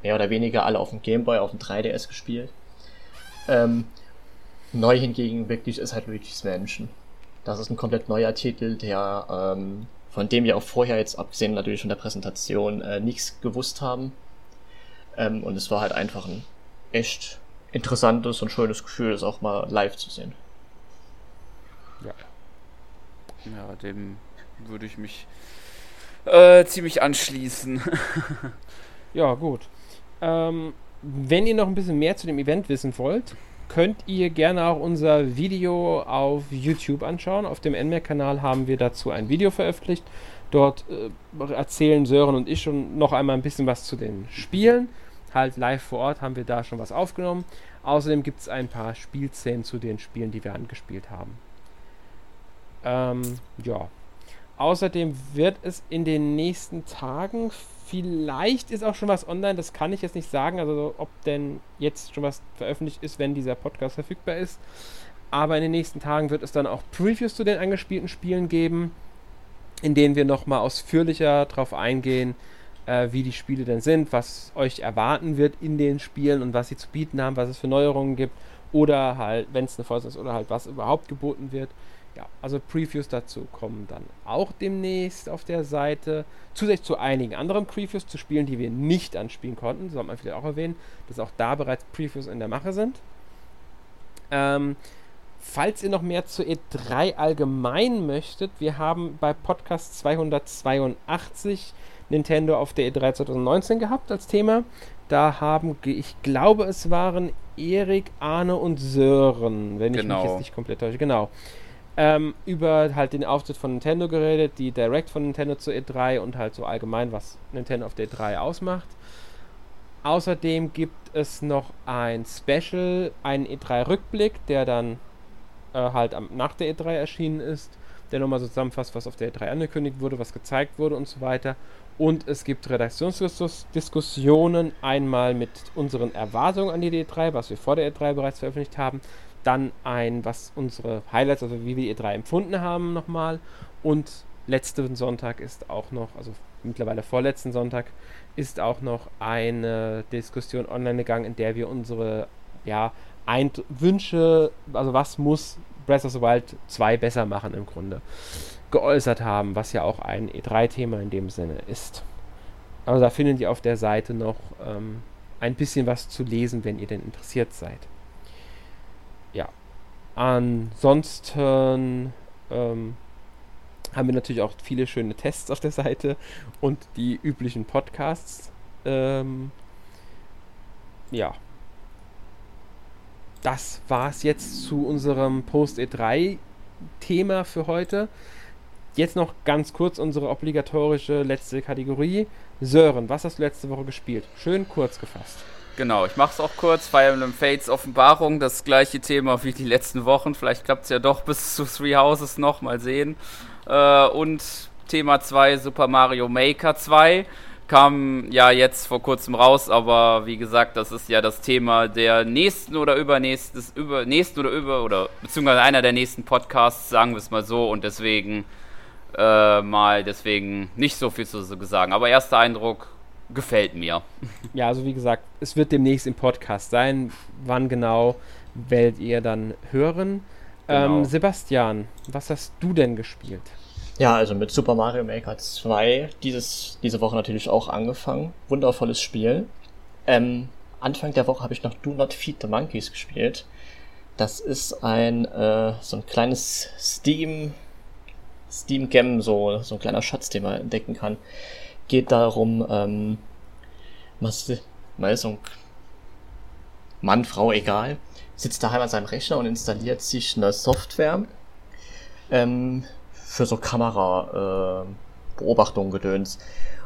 mehr oder weniger alle auf dem Game Boy, auf dem 3DS gespielt. Ähm, neu hingegen wirklich ist halt Luigi's Mansion. Das ist ein komplett neuer Titel, der ähm, von dem wir auch vorher jetzt, abgesehen natürlich von der Präsentation, äh, nichts gewusst haben. Ähm, und es war halt einfach ein echt interessantes und schönes Gefühl, es auch mal live zu sehen. Ja, dem würde ich mich äh, ziemlich anschließen. Ja, gut. Ähm, wenn ihr noch ein bisschen mehr zu dem Event wissen wollt, könnt ihr gerne auch unser Video auf YouTube anschauen. Auf dem NMAC-Kanal haben wir dazu ein Video veröffentlicht. Dort äh, erzählen Sören und ich schon noch einmal ein bisschen was zu den Spielen. Halt live vor Ort haben wir da schon was aufgenommen. Außerdem gibt es ein paar Spielszenen zu den Spielen, die wir angespielt haben. Ähm, ja. Außerdem wird es in den nächsten Tagen, vielleicht ist auch schon was online, das kann ich jetzt nicht sagen, also ob denn jetzt schon was veröffentlicht ist, wenn dieser Podcast verfügbar ist. Aber in den nächsten Tagen wird es dann auch Previews zu den angespielten Spielen geben. in denen wir nochmal ausführlicher darauf eingehen, äh, wie die Spiele denn sind, was euch erwarten wird in den Spielen und was sie zu bieten haben, was es für Neuerungen gibt oder halt, wenn es eine Vollzeit ist, oder halt was überhaupt geboten wird. Ja, also Previews dazu kommen dann auch demnächst auf der Seite. Zusätzlich zu einigen anderen Previews zu Spielen, die wir nicht anspielen konnten, sollte man vielleicht auch erwähnen, dass auch da bereits Previews in der Mache sind. Ähm, falls ihr noch mehr zu E3 allgemein möchtet, wir haben bei Podcast 282 Nintendo auf der E3 2019 gehabt als Thema. Da haben, ich glaube, es waren Erik, Arne und Sören, wenn genau. ich mich jetzt genau. nicht komplett täusche. Genau. Ähm, über halt den Auftritt von Nintendo geredet, die Direct von Nintendo zur E3 und halt so allgemein, was Nintendo auf der E3 ausmacht. Außerdem gibt es noch ein Special, einen E3-Rückblick, der dann äh, halt am, nach der E3 erschienen ist, der nochmal so zusammenfasst, was auf der E3 angekündigt wurde, was gezeigt wurde und so weiter. Und es gibt Redaktionsdiskussionen, einmal mit unseren Erwartungen an die E3, was wir vor der E3 bereits veröffentlicht haben, dann ein, was unsere Highlights, also wie wir die E3 empfunden haben, nochmal. Und letzten Sonntag ist auch noch, also mittlerweile vorletzten Sonntag, ist auch noch eine Diskussion online gegangen, in der wir unsere ja, Eint Wünsche, also was muss Breath of the Wild 2 besser machen im Grunde geäußert haben, was ja auch ein E3-Thema in dem Sinne ist. Aber da findet ihr auf der Seite noch ähm, ein bisschen was zu lesen, wenn ihr denn interessiert seid. Ja. Ansonsten ähm, haben wir natürlich auch viele schöne Tests auf der Seite und die üblichen Podcasts. Ähm, ja. Das war es jetzt zu unserem Post-E3-Thema für heute. Jetzt noch ganz kurz unsere obligatorische letzte Kategorie. Sören, was hast du letzte Woche gespielt? Schön kurz gefasst. Genau, ich mache es auch kurz. Fire Emblem Fates Offenbarung, das gleiche Thema wie die letzten Wochen. Vielleicht klappt es ja doch bis zu Three Houses noch, mal sehen. Äh, und Thema 2, Super Mario Maker 2 kam ja jetzt vor kurzem raus, aber wie gesagt, das ist ja das Thema der nächsten oder übernächsten, über, nächsten oder über, oder beziehungsweise einer der nächsten Podcasts, sagen wir es mal so, und deswegen äh, mal deswegen nicht so viel zu sagen. Aber erster Eindruck gefällt mir. Ja, also wie gesagt, es wird demnächst im Podcast sein. Wann genau werdet ihr dann hören? Genau. Ähm, Sebastian, was hast du denn gespielt? Ja, also mit Super Mario Maker 2 dieses, diese Woche natürlich auch angefangen. Wundervolles Spiel. Ähm, Anfang der Woche habe ich noch Do Not Feed the Monkeys gespielt. Das ist ein äh, so ein kleines Steam Steam Gem, so, so ein kleiner Schatz, den man entdecken kann. Geht darum, ähm, so ein Mann, Frau, egal, sitzt daheim an seinem Rechner und installiert sich eine Software ähm, für so Kamera äh, gedöns.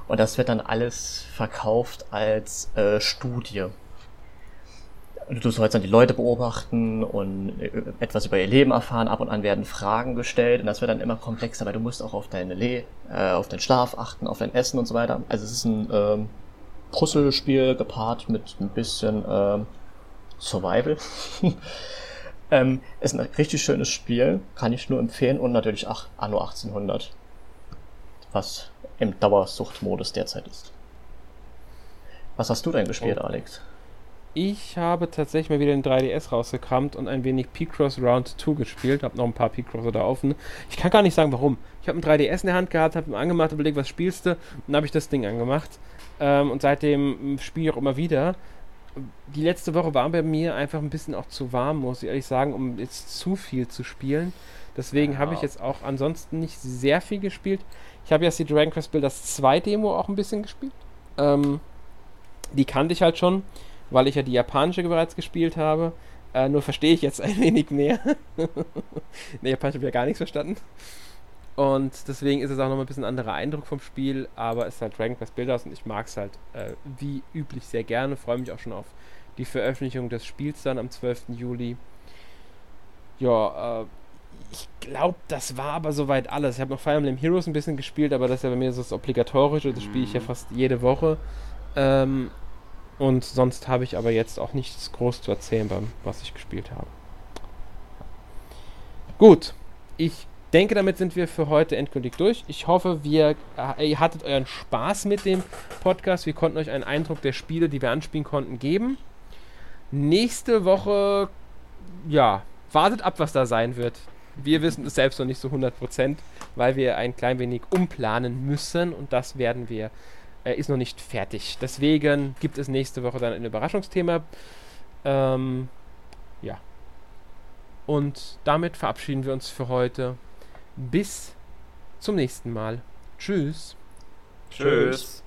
Und das wird dann alles verkauft als äh, Studie du sollst dann die Leute beobachten und äh, etwas über ihr Leben erfahren. Ab und an werden Fragen gestellt und das wird dann immer komplexer, weil du musst auch auf deine Le äh, auf deinen Schlaf achten, auf dein Essen und so weiter. Also es ist ein ähm, Puzzlespiel gepaart mit ein bisschen ähm, Survival. ähm, ist ein richtig schönes Spiel, kann ich nur empfehlen und natürlich ach, Anno 1800, was im Dauersuchtmodus derzeit ist. Was hast du denn gespielt, oh. Alex? Ich habe tatsächlich mal wieder den 3DS rausgekramt und ein wenig P-Cross Round 2 gespielt. Habe noch ein paar P-Crosser da offen. Ich kann gar nicht sagen, warum. Ich habe ein 3DS in der Hand gehabt, habe ihn angemacht, überlegt, was spielst du? Und dann habe ich das Ding angemacht. Ähm, und seitdem spiele ich auch immer wieder. Die letzte Woche war bei mir einfach ein bisschen auch zu warm, muss ich ehrlich sagen, um jetzt zu viel zu spielen. Deswegen ja. habe ich jetzt auch ansonsten nicht sehr viel gespielt. Ich habe jetzt die Dragon Quest Builders 2 Demo auch ein bisschen gespielt. Ähm, die kannte ich halt schon weil ich ja die japanische bereits gespielt habe. Äh, nur verstehe ich jetzt ein wenig mehr. Der japanische habe ja gar nichts verstanden. Und deswegen ist es auch noch ein bisschen anderer Eindruck vom Spiel, aber es ist halt Dragon Quest Builders und ich mag es halt äh, wie üblich sehr gerne. Freue mich auch schon auf die Veröffentlichung des Spiels dann am 12. Juli. Ja, äh, ich glaube, das war aber soweit alles. Ich habe noch Fire Emblem Heroes ein bisschen gespielt, aber das ist ja bei mir so das Obligatorische. Das spiele ich ja mhm. fast jede Woche. Ähm, und sonst habe ich aber jetzt auch nichts groß zu erzählen, beim, was ich gespielt habe. Gut, ich denke, damit sind wir für heute endgültig durch. Ich hoffe, wir, äh, ihr hattet euren Spaß mit dem Podcast. Wir konnten euch einen Eindruck der Spiele, die wir anspielen konnten, geben. Nächste Woche, ja, wartet ab, was da sein wird. Wir wissen es selbst noch nicht so 100%, weil wir ein klein wenig umplanen müssen und das werden wir, äh, ist noch nicht fertig. Deswegen gibt es nächste Woche dann ein Überraschungsthema. Ähm, ja. Und damit verabschieden wir uns für heute. Bis zum nächsten Mal. Tschüss. Tschüss.